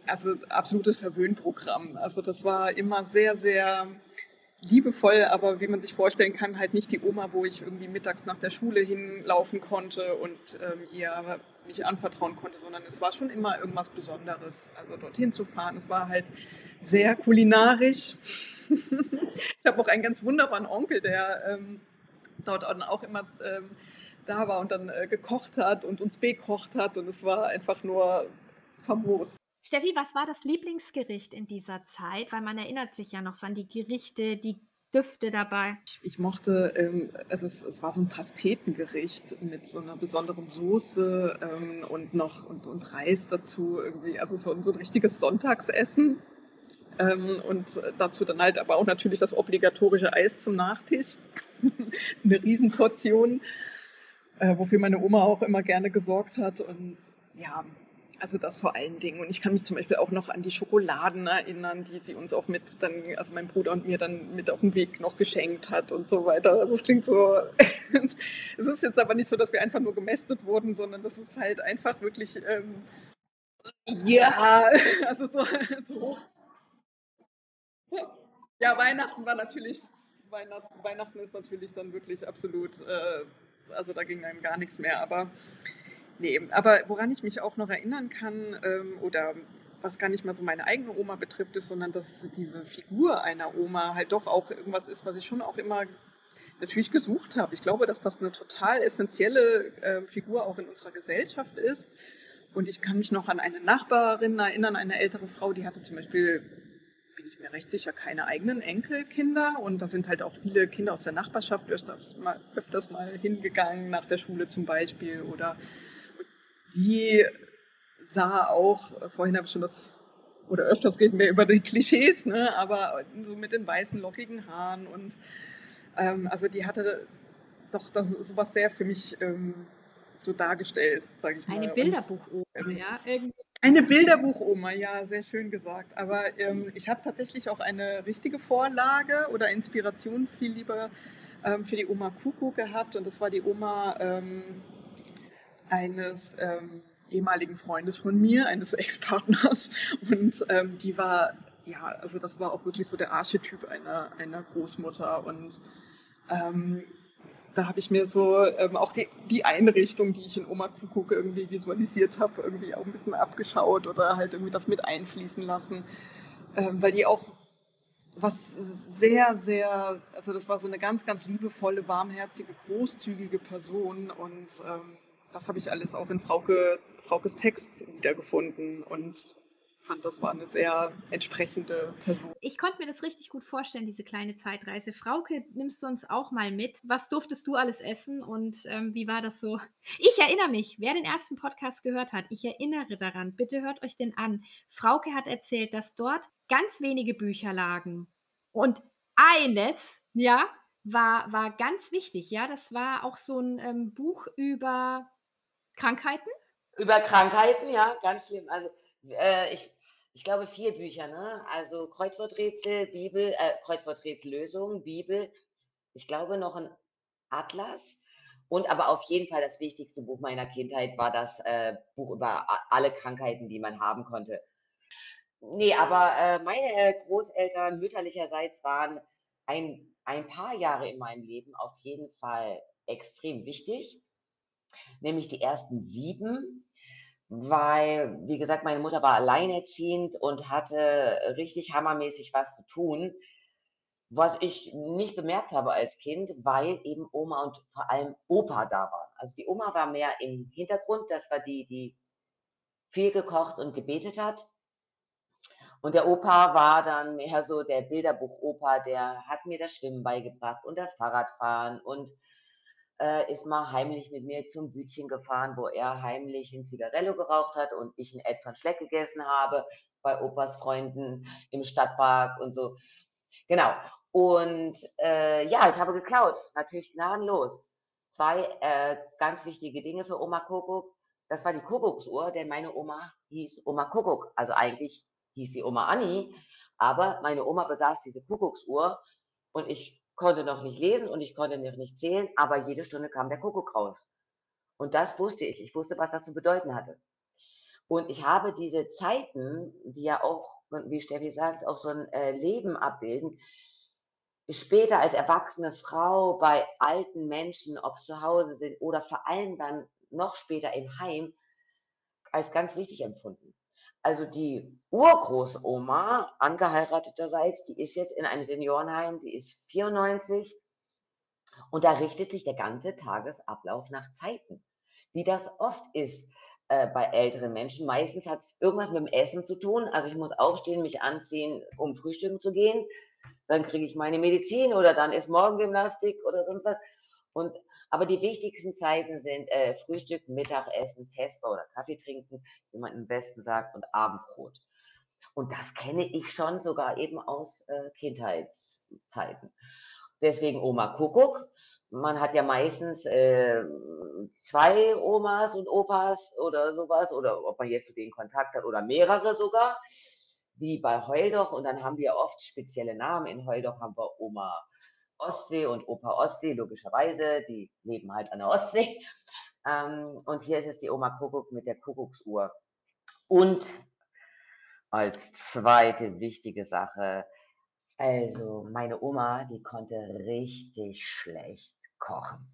B: also absolutes Verwöhnprogramm. Also das war immer sehr, sehr liebevoll, aber wie man sich vorstellen kann, halt nicht die Oma, wo ich irgendwie mittags nach der Schule hinlaufen konnte und ähm, ihr mich anvertrauen konnte, sondern es war schon immer irgendwas Besonderes. Also dorthin zu fahren, es war halt sehr kulinarisch. ich habe auch einen ganz wunderbaren Onkel, der ähm, dort auch immer ähm, da war und dann äh, gekocht hat und uns bekocht hat und es war einfach nur famos.
C: Steffi, was war das Lieblingsgericht in dieser Zeit? Weil man erinnert sich ja noch so an die Gerichte, die Düfte dabei.
B: Ich, ich mochte, ähm, also es, es, war so ein Pastetengericht mit so einer besonderen Soße ähm, und noch und, und, Reis dazu irgendwie, also so, so ein richtiges Sonntagsessen. Ähm, und dazu dann halt aber auch natürlich das obligatorische Eis zum Nachtisch. Eine Riesenportion, äh, wofür meine Oma auch immer gerne gesorgt hat. Und ja, also das vor allen Dingen. Und ich kann mich zum Beispiel auch noch an die Schokoladen erinnern, die sie uns auch mit dann, also mein Bruder und mir dann mit auf dem Weg noch geschenkt hat und so weiter. Also es klingt so, es ist jetzt aber nicht so, dass wir einfach nur gemästet wurden, sondern das ist halt einfach wirklich, ähm, ja, also so, so. Ja, Weihnachten war natürlich, Weihnachten, Weihnachten ist natürlich dann wirklich absolut, äh, also da ging einem gar nichts mehr, aber Nee, aber woran ich mich auch noch erinnern kann, ähm, oder was gar nicht mal so meine eigene Oma betrifft, ist, sondern dass diese Figur einer Oma halt doch auch irgendwas ist, was ich schon auch immer natürlich gesucht habe. Ich glaube, dass das eine total essentielle äh, Figur auch in unserer Gesellschaft ist. Und ich kann mich noch an eine Nachbarin erinnern, eine ältere Frau, die hatte zum Beispiel, bin ich mir recht sicher, keine eigenen Enkelkinder. Und da sind halt auch viele Kinder aus der Nachbarschaft öfters mal, öfters mal hingegangen, nach der Schule zum Beispiel. Oder die sah auch, äh, vorhin habe ich schon das, oder öfters reden wir über die Klischees, ne, aber so mit den weißen, lockigen Haaren und ähm, also die hatte doch das sowas sehr für mich ähm, so dargestellt, sage ich
C: mal. Eine Bilderbuchoma, ähm, ja, irgendwie.
B: Eine Bilderbuchoma, ja, sehr schön gesagt. Aber ähm, ich habe tatsächlich auch eine richtige Vorlage oder Inspiration viel lieber ähm, für die Oma Kuku gehabt. Und das war die Oma ähm, eines ähm, ehemaligen Freundes von mir, eines Ex-Partners. Und ähm, die war, ja, also das war auch wirklich so der Archetyp einer, einer Großmutter. Und ähm, da habe ich mir so ähm, auch die, die Einrichtung, die ich in Oma Kuckuck irgendwie visualisiert habe, irgendwie auch ein bisschen abgeschaut oder halt irgendwie das mit einfließen lassen, ähm, weil die auch was sehr, sehr, also das war so eine ganz, ganz liebevolle, warmherzige, großzügige Person und ähm, das habe ich alles auch in Frauke, Fraukes Text wiedergefunden. Und fand, das war eine sehr entsprechende Person.
C: Ich konnte mir das richtig gut vorstellen, diese kleine Zeitreise. Frauke, nimmst du uns auch mal mit? Was durftest du alles essen und ähm, wie war das so? Ich erinnere mich, wer den ersten Podcast gehört hat, ich erinnere daran, bitte hört euch den an. Frauke hat erzählt, dass dort ganz wenige Bücher lagen. Und eines, ja, war, war ganz wichtig, ja. Das war auch so ein ähm, Buch über Krankheiten.
A: Über Krankheiten, ja, ganz schlimm. Also äh, ich, ich glaube vier Bücher, ne? Also Kreuzworträtsel, Bibel, äh, Kreuzworträtsellösung, Bibel, ich glaube noch ein Atlas. Und aber auf jeden Fall das wichtigste Buch meiner Kindheit war das äh, Buch über alle Krankheiten, die man haben konnte. Nee, aber äh, meine Großeltern mütterlicherseits waren ein, ein paar Jahre in meinem Leben auf jeden Fall extrem wichtig, nämlich die ersten sieben, weil, wie gesagt, meine Mutter war alleinerziehend und hatte richtig hammermäßig was zu tun, was ich nicht bemerkt habe als Kind, weil eben Oma und vor allem Opa da waren. Also die Oma war mehr im Hintergrund, das war die, die viel gekocht und gebetet hat. Und der Opa war dann mehr so der Bilderbuch-Opa, der hat mir das Schwimmen beigebracht und das Fahrradfahren und äh, ist mal heimlich mit mir zum Bütchen gefahren, wo er heimlich ein Zigarello geraucht hat und ich ein Ed von Schleck gegessen habe bei Opas Freunden im Stadtpark und so. Genau. Und äh, ja, ich habe geklaut, natürlich gnadenlos. Zwei äh, ganz wichtige Dinge für Oma Kuckuck. Das war die Kuckucksuhr, denn meine Oma hieß Oma Kuckuck. Also eigentlich hieß sie Oma Anni, aber meine Oma besaß diese Kuckucksuhr und ich konnte noch nicht lesen und ich konnte noch nicht zählen, aber jede Stunde kam der Kuckuck raus. Und das wusste ich. Ich wusste, was das zu bedeuten hatte. Und ich habe diese Zeiten, die ja auch, wie Steffi sagt, auch so ein äh, Leben abbilden, später als erwachsene Frau bei alten Menschen, ob zu Hause sind oder vor allem dann noch später im Heim, als ganz wichtig empfunden. Also die Urgroßoma, angeheirateterseits, die ist jetzt in einem Seniorenheim, die ist 94 und da richtet sich der ganze Tagesablauf nach Zeiten. Wie das oft ist äh, bei älteren Menschen. Meistens hat es irgendwas mit dem Essen zu tun. Also ich muss aufstehen, mich anziehen, um frühstücken zu gehen. Dann kriege ich meine Medizin oder dann ist Morgengymnastik oder sonst was. Und aber die wichtigsten Zeiten sind äh, Frühstück, Mittagessen, Vesper oder Kaffee trinken, wie man im Westen sagt, und Abendbrot. Und das kenne ich schon sogar eben aus äh, Kindheitszeiten. Deswegen Oma Kuckuck. Man hat ja meistens äh, zwei Omas und Opas oder sowas, oder ob man jetzt denen Kontakt hat oder mehrere sogar, wie bei Heuldoch. Und dann haben wir oft spezielle Namen. In Heuldoch haben wir Oma Ostsee und Opa Ostsee, logischerweise, die leben halt an der Ostsee. Ähm, und hier ist es die Oma Kuckuck mit der Kuckucksuhr. Und als zweite wichtige Sache, also meine Oma, die konnte richtig schlecht kochen.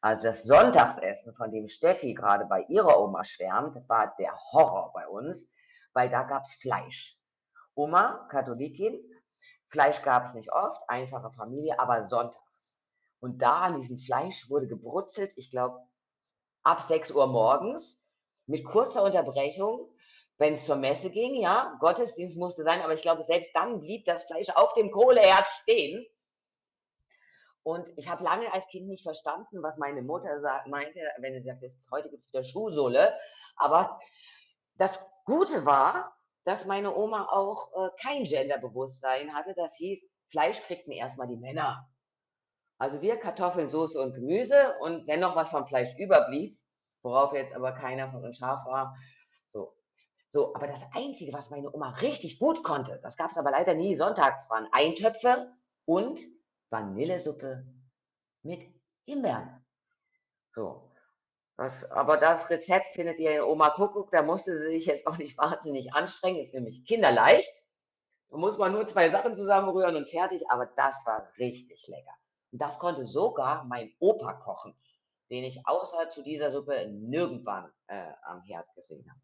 A: Also das Sonntagsessen, von dem Steffi gerade bei ihrer Oma schwärmt, war der Horror bei uns, weil da gab es Fleisch. Oma, Katholikin, Fleisch gab es nicht oft, einfache Familie, aber sonntags. Und da an diesem Fleisch wurde gebrutzelt, ich glaube, ab 6 Uhr morgens mit kurzer Unterbrechung, wenn es zur Messe ging, ja, Gottesdienst musste sein, aber ich glaube, selbst dann blieb das Fleisch auf dem Kohleherd stehen. Und ich habe lange als Kind nicht verstanden, was meine Mutter meinte, wenn sie sagt, heute gibt es wieder Schuhsohle. Aber das Gute war, dass meine Oma auch äh, kein Genderbewusstsein hatte. Das hieß, Fleisch kriegten erstmal die Männer. Also wir Kartoffeln, Soße und Gemüse und wenn noch was vom Fleisch überblieb, worauf jetzt aber keiner von uns scharf war, so. So, aber das Einzige, was meine Oma richtig gut konnte, das gab es aber leider nie sonntags, waren Eintöpfe und Vanillesuppe mit Himbeeren. So. Das, aber das Rezept findet ihr in Oma Kuckuck, da musste sie sich jetzt auch nicht wahnsinnig anstrengen, ist nämlich kinderleicht. Da muss man nur zwei Sachen zusammenrühren und fertig, aber das war richtig lecker. Und das konnte sogar mein Opa kochen, den ich außer zu dieser Suppe nirgendwann äh, am Herd gesehen habe.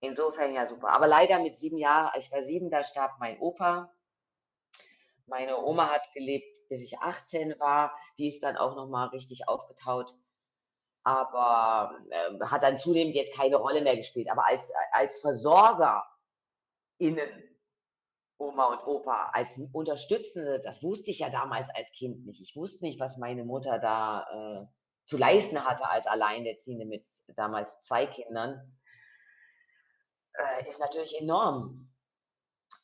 A: Insofern ja super. Aber leider mit sieben Jahren, ich war sieben, da starb mein Opa. Meine Oma hat gelebt, bis ich 18 war. Die ist dann auch nochmal richtig aufgetaut aber äh, hat dann zunehmend jetzt keine Rolle mehr gespielt. Aber als, als Versorger innen, Oma und Opa, als Unterstützende, das wusste ich ja damals als Kind nicht. Ich wusste nicht, was meine Mutter da, äh, zu leisten hatte als Alleinerziehende mit damals 2 Kindern. Äh, ist natürlich enorm.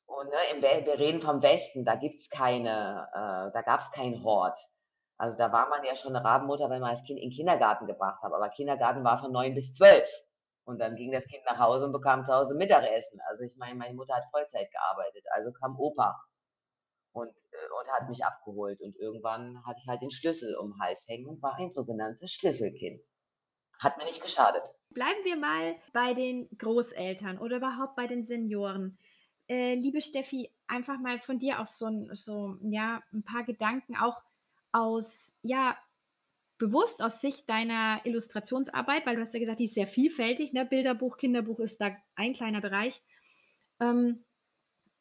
A: Und, ne, im wir reden vom Westen, da gibt's keine äh, da gab's keinen Hort. Also, da war man ja schon 'ne Rabenmutter, wenn man das Kind in 'n Kindergarten gebracht hat, aber Kindergarten war von 9 bis 12 und dann ging das Kind nach Hause und bekam zu Hause Mittagessen. Also, ich meine, meine Mutter hat Vollzeit gearbeitet, also kam Opa und äh, und hat mich abgeholt und irgendwann hatte ich halt den Schlüssel um'n Hals hängen und war ein sogenanntes Schlüsselkind. Hat mir nicht geschadet.
C: Bleiben wir mal bei den Großeltern oder überhaupt bei den Senioren. Äh, liebe Steffi, einfach mal von dir auch so so ja, 'n paar Gedanken auch aus ja, bewusst aus Sicht deiner Illustrationsarbeit, weil du hast ja gesagt, die ist sehr vielfältig, ne? Bilderbuch, Kinderbuch ist da ein kleiner Bereich. Ähm,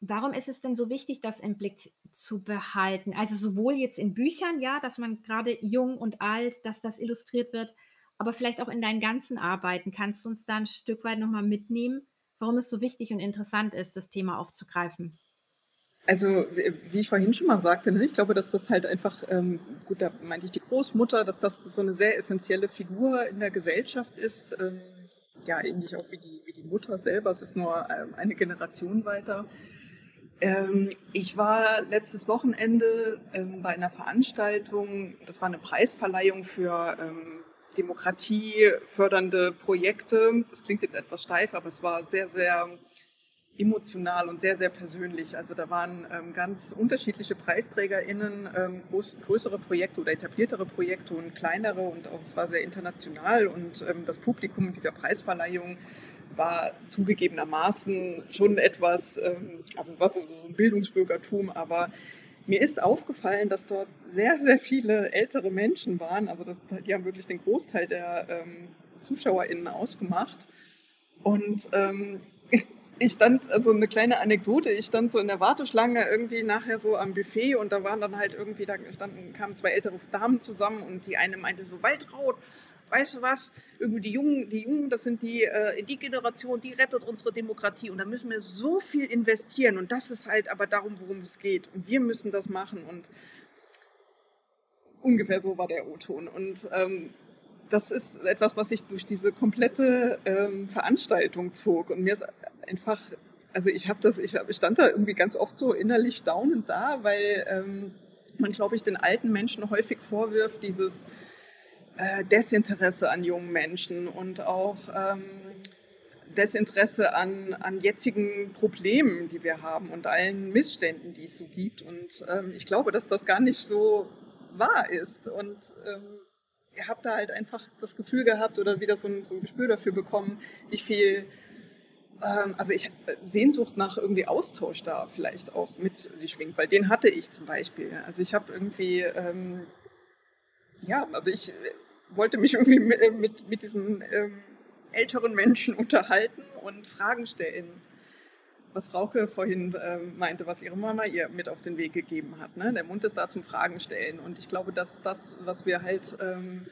C: warum ist es denn so wichtig, das im Blick zu behalten? Also, sowohl jetzt in Büchern, ja, dass man grade jung und alt dass das illustriert wird, aber vielleicht auch in deinen ganzen Arbeiten. Kannst du uns da 'n Stück weit noch mal mitnehmen, warum es so wichtig und interessant ist, das Thema aufzugreifen?
B: Also, w wie ich vorhin schon mal sagte, ne, ich glaube, dass das halt einfach ähm, gut, da meinte ich die Großmutter, dass das so 'ne sehr essenzielle Figur in der Gesellschaft ist, ähm, ja, ähnlich auch wie die wie die Mutter selber. Es ist nur, ähm, eine Generation weiter. Ich war letztes Wochenende, bei 'ner Veranstaltung, das war 'ne Preisverleihung für, demokratiefördernde Projekte. Das klingt jetzt etwas steif, aber es war sehr, sehr emotional und sehr, sehr persönlich. Also, da waren, ähm, ganz unterschiedliche PreisträgerInnen, ähm, groß größere Projekte oder etabliertere Projekte und kleinere und auch es war sehr international und, ähm, das Publikum dieser Preisverleihung war zugegebenermaßen schon etwas ähm, also, es war so so 'n Bildungsbürgertum, aber mir ist aufgefallen, dass dort sehr, sehr viele ältere Menschen waren. Also, das die haben wirklich den Großteil der, ähm, ZuschauerInnen ausgemacht. Und, ähm, ich stand also 'ne kleine Anekdote, ich stand so in der Warteschlange irgendwie nachher so am Buffet und da waren dann halt irgendwie da standen kamen 2 ältere Damen zusammen und die eine meinte so: „Waltraud, weißt du was? Irgendwie die Jungen die Jungen, das sind die äh, die Generation, die rettet unsere Demokratie und da müssen wir so viel investieren und das ist halt aber darum, worum es geht und wir müssen das machen.“ Und ungefähr so war der O-Ton. Und, ähm, das ist etwas, was sich durch diese komplette, ähm, Veranstaltung zog und mir ist einfach also, ich habe das ich stand da irgendwie ganz oft so innerlich staunend da, weil, ähm, man, glaube ich, den alten Menschen häufig vorwirft, dieses, äh, Desinteresse an jungen Menschen und auch, ähm, Desinteresse an an jetzigen Problemen, die wir haben und allen Missständen, die es so gibt. Und, ähm, ich glaube, dass das gar nicht so wahr ist. Und, ähm, habe da halt einfach das Gefühl gehabt oder wieder so 'n so 'n Gespür dafür bekommen, wie viel ähm, also, ich äh, Sehnsucht nach irgendwie Austausch da vielleicht auch mit sich schwingt, weil den hatte ich zum Beispiel. Also, ich habe irgendwie, ähm ja, also, ich, äh, wollte mich irgendwie mi äh, mit mit diesen, ähm, älteren Menschen unterhalten und Fragen stellen. Was Frauke vorhin, ähm, meinte, was ihre Mama ihr mit auf den Weg gegeben hat, ne? Der Mund ist da zum Fragen stellen und ich glaube, das ist das, was wir halt, ähm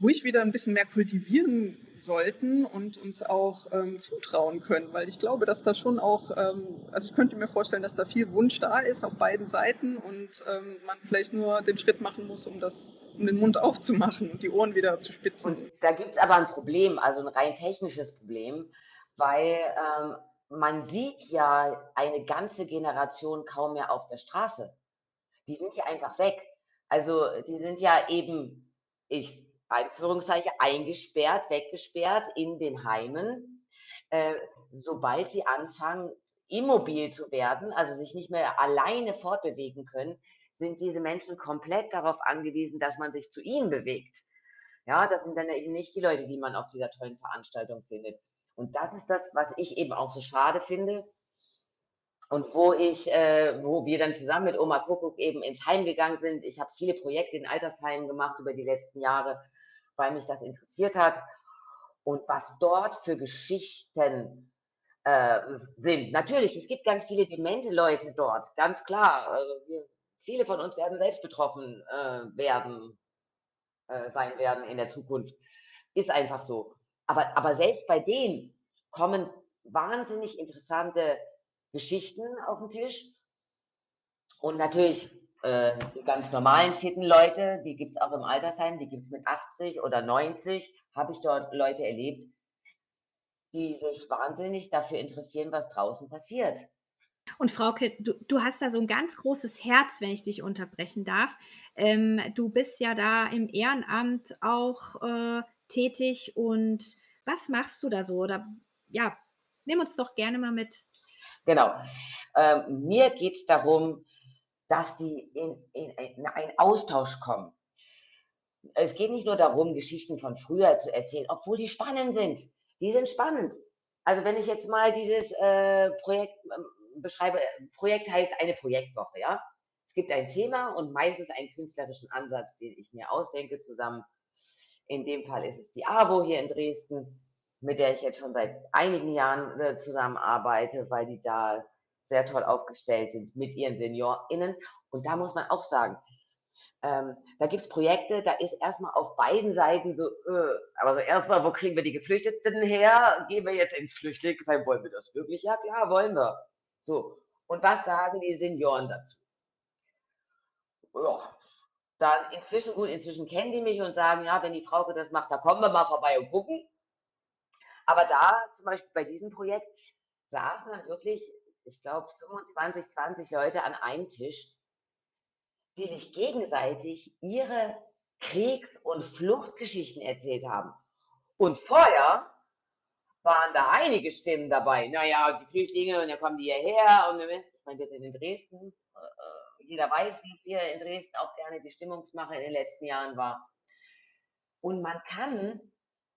B: ruhig wieder 'n bisschen mehr kultivieren sollten und uns auch, ähm, zutrauen können, weil ich glaube, dass da schon auch ähm, also, ich könnte mir vorstellen, dass da viel Wunsch da ist auf beiden Seiten und, ähm, man vielleicht nur den Schritt machen muss, um das um den Mund aufzumachen und die Ohren wieder zu spitzen.
A: Und da gibt's aber 'n Problem, also, 'n rein technisches Problem, weil, ähm, man sieht ja eine ganze Generation kaum mehr auf der Straße. Die sind ja einfach weg. Also, die sind ja eben, ich Anführungszeichen, eingesperrt, weggesperrt in den Heimen. Äh, sobald sie anfangen, immobil zu werden, also, sich nicht mehr alleine fortbewegen können, sind diese Menschen komplett darauf angewiesen, dass man sich zu ihnen bewegt. Ja, das sind dann eben nicht die Leute, die man auf dieser tollen Veranstaltung findet. Und das ist das, was ich eben auch so schade finde und wo ich äh, wo wir dann zusammen mit Oma Kuckuck eben ins Heim gegangen sind. Ich habe viele Projekte in Altersheimen gemacht über die letzten Jahre, weil mich das interessiert hat und was dort für Geschichten, äh, sind. Natürlich, es gibt ganz viele demente Leute dort, ganz klar. Also, wir viele von uns werden selbst betroffen, äh, werden äh, sein werden in der Zukunft. Ist einfach so. Aber aber selbst bei denen kommen wahnsinnig interessante Geschichten auf dem Tisch. Und natürlich äh, die ganz normalen fitten Leute, die gibt es auch im Altersheim, die gibt es mit 80 oder 90, habe ich dort Leute erlebt, die sich wahnsinnig dafür interessieren, was draußen passiert.
C: Und Frauke, du, du hast da so ein ganz großes Herz, wenn ich dich unterbrechen darf. Ähm, du bist ja da im Ehrenamt auch äh, tätig und was machst du da so? Oder ja, nimm uns doch gerne mal mit.
A: Genau. Ähm, mir geht es darum, dass sie in, in, in einen Austausch kommen. Es geht nicht nur darum, Geschichten von früher zu erzählen, obwohl die spannend sind. Die sind spannend. Also wenn ich jetzt mal dieses äh, Projekt äh, beschreibe, Projekt heißt eine Projektwoche, ja. Es gibt ein Thema und meistens einen künstlerischen Ansatz, den ich mir ausdenke zusammen. In dem Fall ist es die AWO hier in Dresden, mit der ich jetzt schon seit einigen Jahren äh, zusammenarbeite, weil die da sehr toll aufgestellt sind mit ihren SeniorInnen. Und da muss man auch sagen, ähm, da gibt es Projekte, da ist erstmal auf beiden Seiten so, äh, aber so erstmal, wo kriegen wir die Geflüchteten her? Gehen wir jetzt ins Flüchtlingsheim? Wollen wir das wirklich? Ja, klar, wollen wir. So. Und was sagen die Senioren dazu? Ja, dann inzwischen, gut, inzwischen kennen die mich und sagen, ja, wenn die Frauke das macht, da kommen wir mal vorbei und gucken. Aber da, zum Beispiel bei diesem Projekt, saßen dann wirklich, ich glaube, 25, 20 Leute an einem Tisch die sich gegenseitig ihre Kriegs- und Fluchtgeschichten erzählt haben. Und vorher waren da einige Stimmen dabei. Naja, die Flüchtlinge und dann kommen die hierher. Und ich meine, wir sind in Dresden. Jeder weiß, wie es hier in Dresden auch gerne die Stimmungsmache in den letzten Jahren war. Und man kann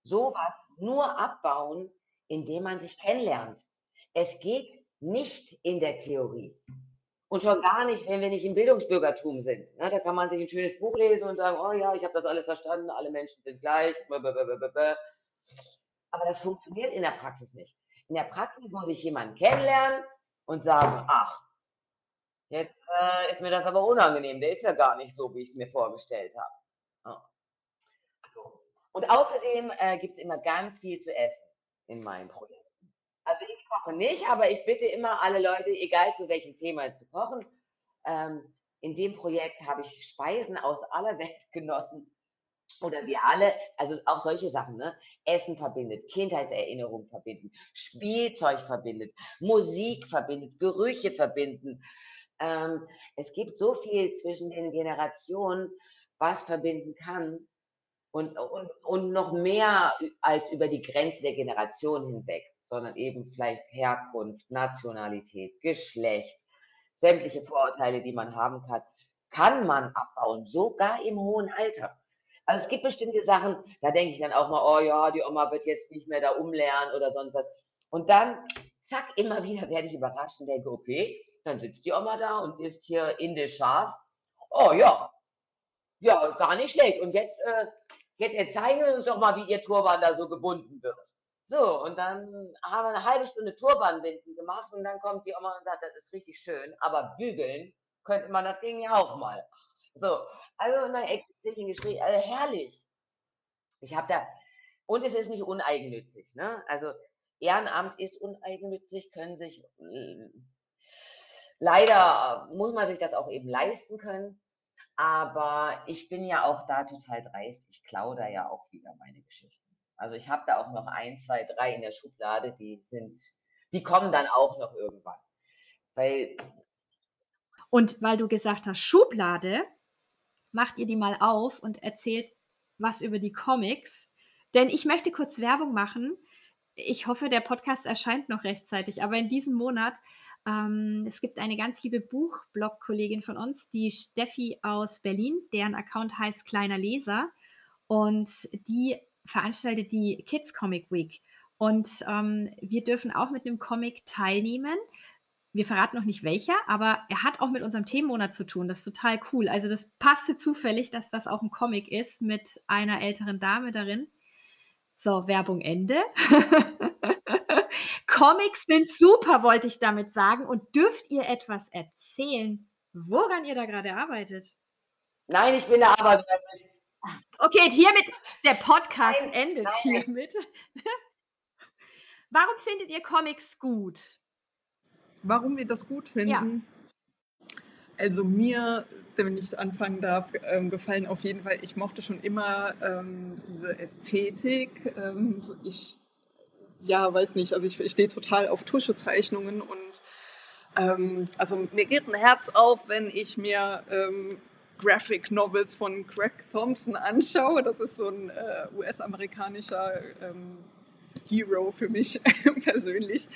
A: sowas nur abbauen, indem man sich kennenlernt. Es geht nicht in der Theorie. Und schon gar nicht, wenn wir nicht im Bildungsbürgertum sind. Ja, da kann man sich ein schönes Buch lesen und sagen, oh ja, ich habe das alles verstanden, alle Menschen sind gleich. Aber das funktioniert in der Praxis nicht. In der Praxis muss ich jemanden kennenlernen und sagen, ach, jetzt äh, ist mir das aber unangenehm, der ist ja gar nicht so, wie ich es mir vorgestellt habe. Ja. Und außerdem äh, gibt es immer ganz viel zu essen in meinem Projekt. Also ich koche nicht, aber ich bitte immer alle Leute, egal zu welchem Thema, zu kochen. Ähm, in dem Projekt habe ich Speisen aus aller Welt genossen. Oder wir alle, also auch solche Sachen, ne? Essen verbindet, Kindheitserinnerung verbinden, Spielzeug verbindet, Musik verbindet, Gerüche verbinden. Ähm, es gibt so viel zwischen den Generationen, was verbinden kann. Und, und, und noch mehr als über die Grenze der Generation hinweg sondern eben vielleicht Herkunft, Nationalität, Geschlecht, sämtliche Vorurteile, die man haben kann, kann man abbauen, sogar im hohen Alter. Also es gibt bestimmte Sachen, da denke ich dann auch mal, oh ja, die Oma wird jetzt nicht mehr da umlernen oder sonst was. Und dann, zack, immer wieder werde ich überrascht und denke, okay, dann sitzt die Oma da und isst hier indisch scharf. Oh ja, ja, gar nicht schlecht. Und jetzt, äh, jetzt zeigen wir uns doch mal, wie ihr Turban da so gebunden wird. So, und dann haben wir eine halbe Stunde Turbanbinden gemacht und dann kommt die Oma und sagt, das ist richtig schön, aber bügeln könnte man das Ding ja auch mal. So, also dann ergibt sich ein Gespräch, also herrlich. Ich habe da, und es ist nicht uneigennützig, ne? Also Ehrenamt ist uneigennützig, können sich, äh, leider muss man sich das auch eben leisten können. Aber ich bin ja auch da total dreist. Ich klaue da ja auch wieder meine Geschichten. Also ich habe da auch noch ein, zwei, drei in der Schublade, die sind, die kommen dann auch noch irgendwann. Weil
C: und weil du gesagt hast, Schublade, macht ihr die mal auf und erzählt was über die Comics. Denn ich möchte kurz Werbung machen. Ich hoffe, der Podcast erscheint noch rechtzeitig, aber in diesem Monat, ähm, es gibt eine ganz liebe Buchblog-Kollegin von uns, die Steffi aus Berlin, deren Account heißt Kleiner Leser. Und die veranstaltet die Kids Comic Week. Und ähm, wir dürfen auch mit einem Comic teilnehmen. Wir verraten noch nicht welcher, aber er hat auch mit unserem Themenmonat zu tun. Das ist total cool. Also das passte zufällig, dass das auch ein Comic ist mit einer älteren Dame darin. So, Werbung Ende. Comics sind super, wollte ich damit sagen. Und dürft ihr etwas erzählen, woran ihr da gerade arbeitet?
A: Nein, ich bin da aber
C: Okay, hiermit der Podcast nein, endet nein. hiermit. Warum findet ihr Comics gut?
B: Warum wir das gut
C: Ja.
B: finden? Also mir, wenn ich anfangen darf, ähm, gefallen auf jeden Fall, ich mochte schon immer ähm, diese Ästhetik. Ähm, ich, ja, weiß nicht, also ich, ich stehe total auf Tuschezeichnungen und ähm, also mir geht ein Herz auf, wenn ich mir ähm, Graphic Novels von Greg Thompson anschaue. Das ist so ein äh, US-amerikanischer ähm, Hero für mich persönlich.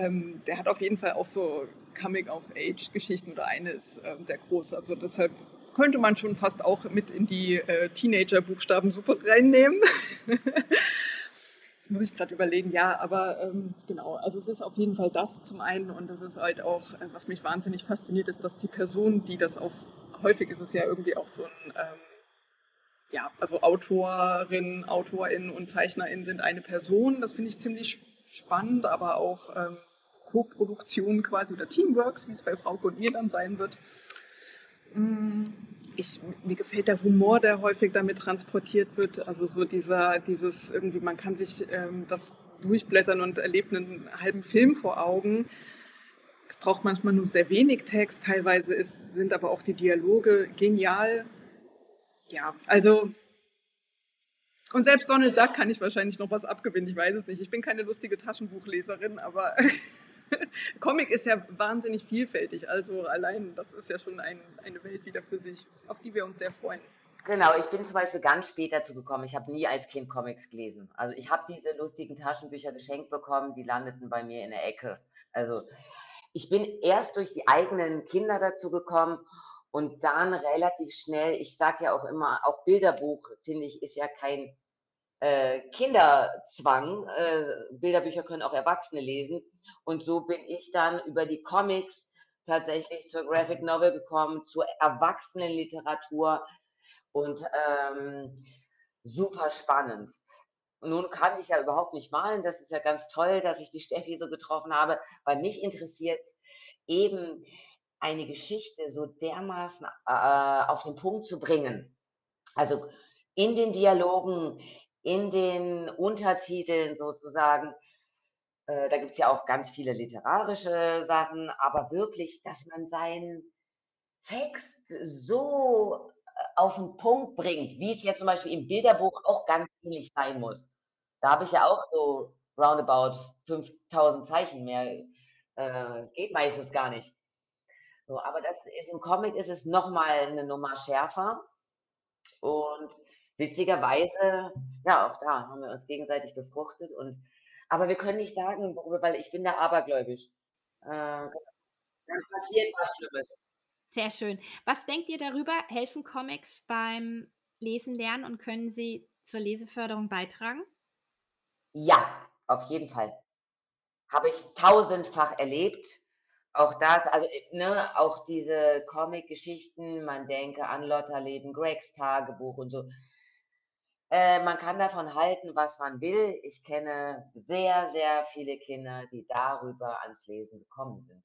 B: Der hat auf jeden Fall auch so Coming-of-Age-Geschichten oder eine ist ähm, sehr groß. Also deshalb könnte man schon fast auch mit in die äh, Teenager-Buchstabensuppe reinnehmen. Jetzt muss ich gerade überlegen, ja, aber ähm, genau, also es ist auf jeden Fall das zum einen und das ist halt auch, äh, was mich wahnsinnig fasziniert, ist, dass die Person, die das auch, häufig ist es ja irgendwie auch so ein, ähm, ja, also Autorin, Autorin und Zeichnerin sind eine Person, das finde ich ziemlich spannend, aber auch ähm, Co-Produktion quasi oder Teamworks, wie es bei Frauke und mir dann sein wird. Mm, Ich, mir gefällt der Humor, der häufig damit transportiert wird. Also so dieser, dieses irgendwie, man kann sich ähm, das durchblättern und erlebt einen halben Film vor Augen. Es braucht manchmal nur sehr wenig Text, teilweise ist, sind aber auch die Dialoge genial. Ja, also und selbst Donald Duck kann ich wahrscheinlich noch was abgewinnen, ich weiß es nicht. Ich bin keine lustige Taschenbuchleserin, aber Comic ist ja wahnsinnig vielfältig. Also allein das ist ja schon ein, eine Welt wieder für sich, auf die wir uns sehr freuen.
A: Genau, ich bin zum Beispiel ganz spät dazu gekommen. Ich habe nie als Kind Comics gelesen. Also ich habe diese lustigen Taschenbücher geschenkt bekommen, die landeten bei mir in der Ecke. Also ich bin erst durch die eigenen Kinder dazu gekommen und dann relativ schnell, ich sage ja auch immer, auch Bilderbuch, finde ich, ist ja kein äh, Kinderzwang. Äh, Bilderbücher können auch Erwachsene lesen. Und so bin ich dann über die Comics tatsächlich zur Graphic Novel gekommen, zur Erwachsenenliteratur und ähm, super spannend. Nun kann ich ja überhaupt nicht malen. Das ist ja ganz toll, dass ich die Steffi so getroffen habe, weil mich interessiert eben eine Geschichte so dermaßen äh, auf den Punkt zu bringen. Also in den Dialogen, in den Untertiteln sozusagen. Äh, da gibt es ja auch ganz viele literarische Sachen, aber wirklich, dass man seinen Text so äh, auf den Punkt bringt, wie es jetzt zum Beispiel im Bilderbuch auch ganz ähnlich sein muss. Da habe ich ja auch so roundabout 5000 Zeichen mehr. Äh, geht meistens gar nicht. So, aber das ist im Comic ist es noch mal eine Nummer schärfer. Und witzigerweise, ja, auch da haben wir uns gegenseitig befruchtet und aber wir können nicht sagen, worüber, weil ich bin da abergläubisch. Äh, dann passiert was Schlimmes.
C: Sehr schön. Was denkt ihr darüber? Helfen Comics beim Lesen lernen und können sie zur Leseförderung beitragen?
A: Ja, auf jeden Fall. Habe ich tausendfach erlebt. Auch das, also, äh, ne, auch diese Comic-Geschichten, man denke an Lotterleben, Gregs Tagebuch und so. Äh, man kann davon halten, was man will. Ich kenne sehr, sehr viele Kinder, die darüber ans Lesen gekommen sind.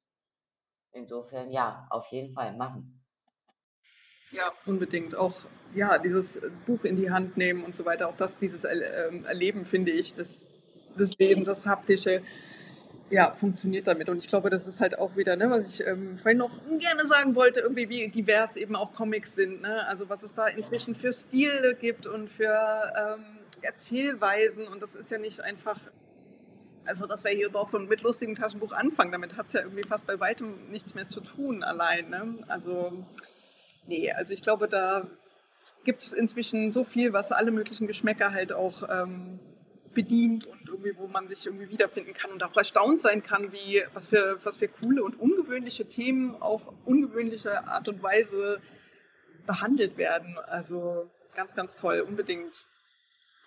A: Insofern ja, auf jeden Fall machen.
B: Ja, unbedingt. Auch ja, dieses Buch in die Hand nehmen und so weiter, auch das, dieses ähm, Erleben, finde ich, des, des Lebens, das Haptische, ja, funktioniert damit. Und ich glaube, das ist halt auch wieder, ne, was ich ähm, vorhin noch gerne sagen wollte, irgendwie, wie divers eben auch Comics sind. Ne? Also was es da inzwischen für Stile gibt und für ähm, Erzählweisen. Und das ist ja nicht einfach also dass wir hier überhaupt von mit lustigem Taschenbuch anfangen, damit hat es ja irgendwie fast bei weitem nichts mehr zu tun allein. Ne? Also nee, also ich glaube, da gibt es inzwischen so viel, was alle möglichen Geschmäcker halt auch ähm, bedient und irgendwie, wo man sich irgendwie wiederfinden kann und auch erstaunt sein kann, wie was für, was für coole und ungewöhnliche Themen auf ungewöhnliche Art und Weise behandelt werden. Also ganz, ganz toll, unbedingt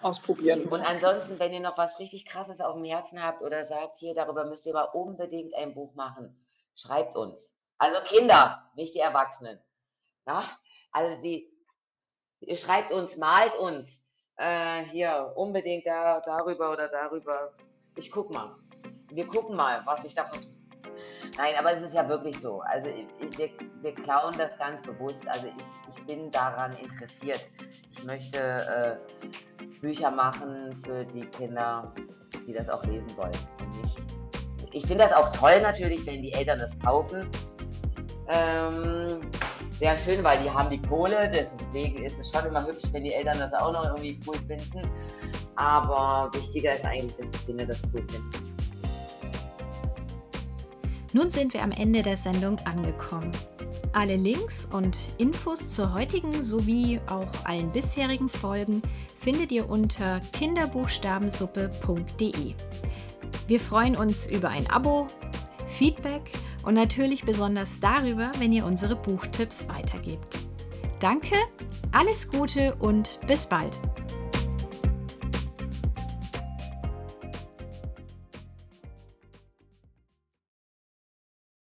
B: ausprobieren.
A: Und ansonsten, wenn ihr noch was richtig Krasses auf dem Herzen habt oder sagt, hier, darüber müsst ihr aber unbedingt ein Buch machen, schreibt uns. Also Kinder, nicht die Erwachsenen. Na? Also die, ihr schreibt uns, malt uns. Äh, hier, unbedingt da, darüber oder darüber. Ich guck mal. Wir gucken mal, was ich da. Nein, aber es ist ja wirklich so. Also wir, wir klauen das ganz bewusst. Also ich, ich bin daran interessiert. Ich möchte äh, Bücher machen für die Kinder, die das auch lesen wollen. Ich, ich finde das auch toll natürlich, wenn die Eltern das kaufen. Ähm, sehr schön, weil die haben die Kohle, deswegen ist es schon immer hübsch, wenn die Eltern das auch noch irgendwie cool finden. Aber wichtiger ist eigentlich, dass die Kinder das cool finden.
C: Nun sind wir am Ende der Sendung angekommen. Alle Links und Infos zur heutigen sowie auch allen bisherigen Folgen findet ihr unter kinderbuchstabensuppe.de. Wir freuen uns über ein Abo, Feedback und natürlich besonders darüber, wenn ihr unsere Buchtipps weitergebt. Danke, alles Gute und bis bald!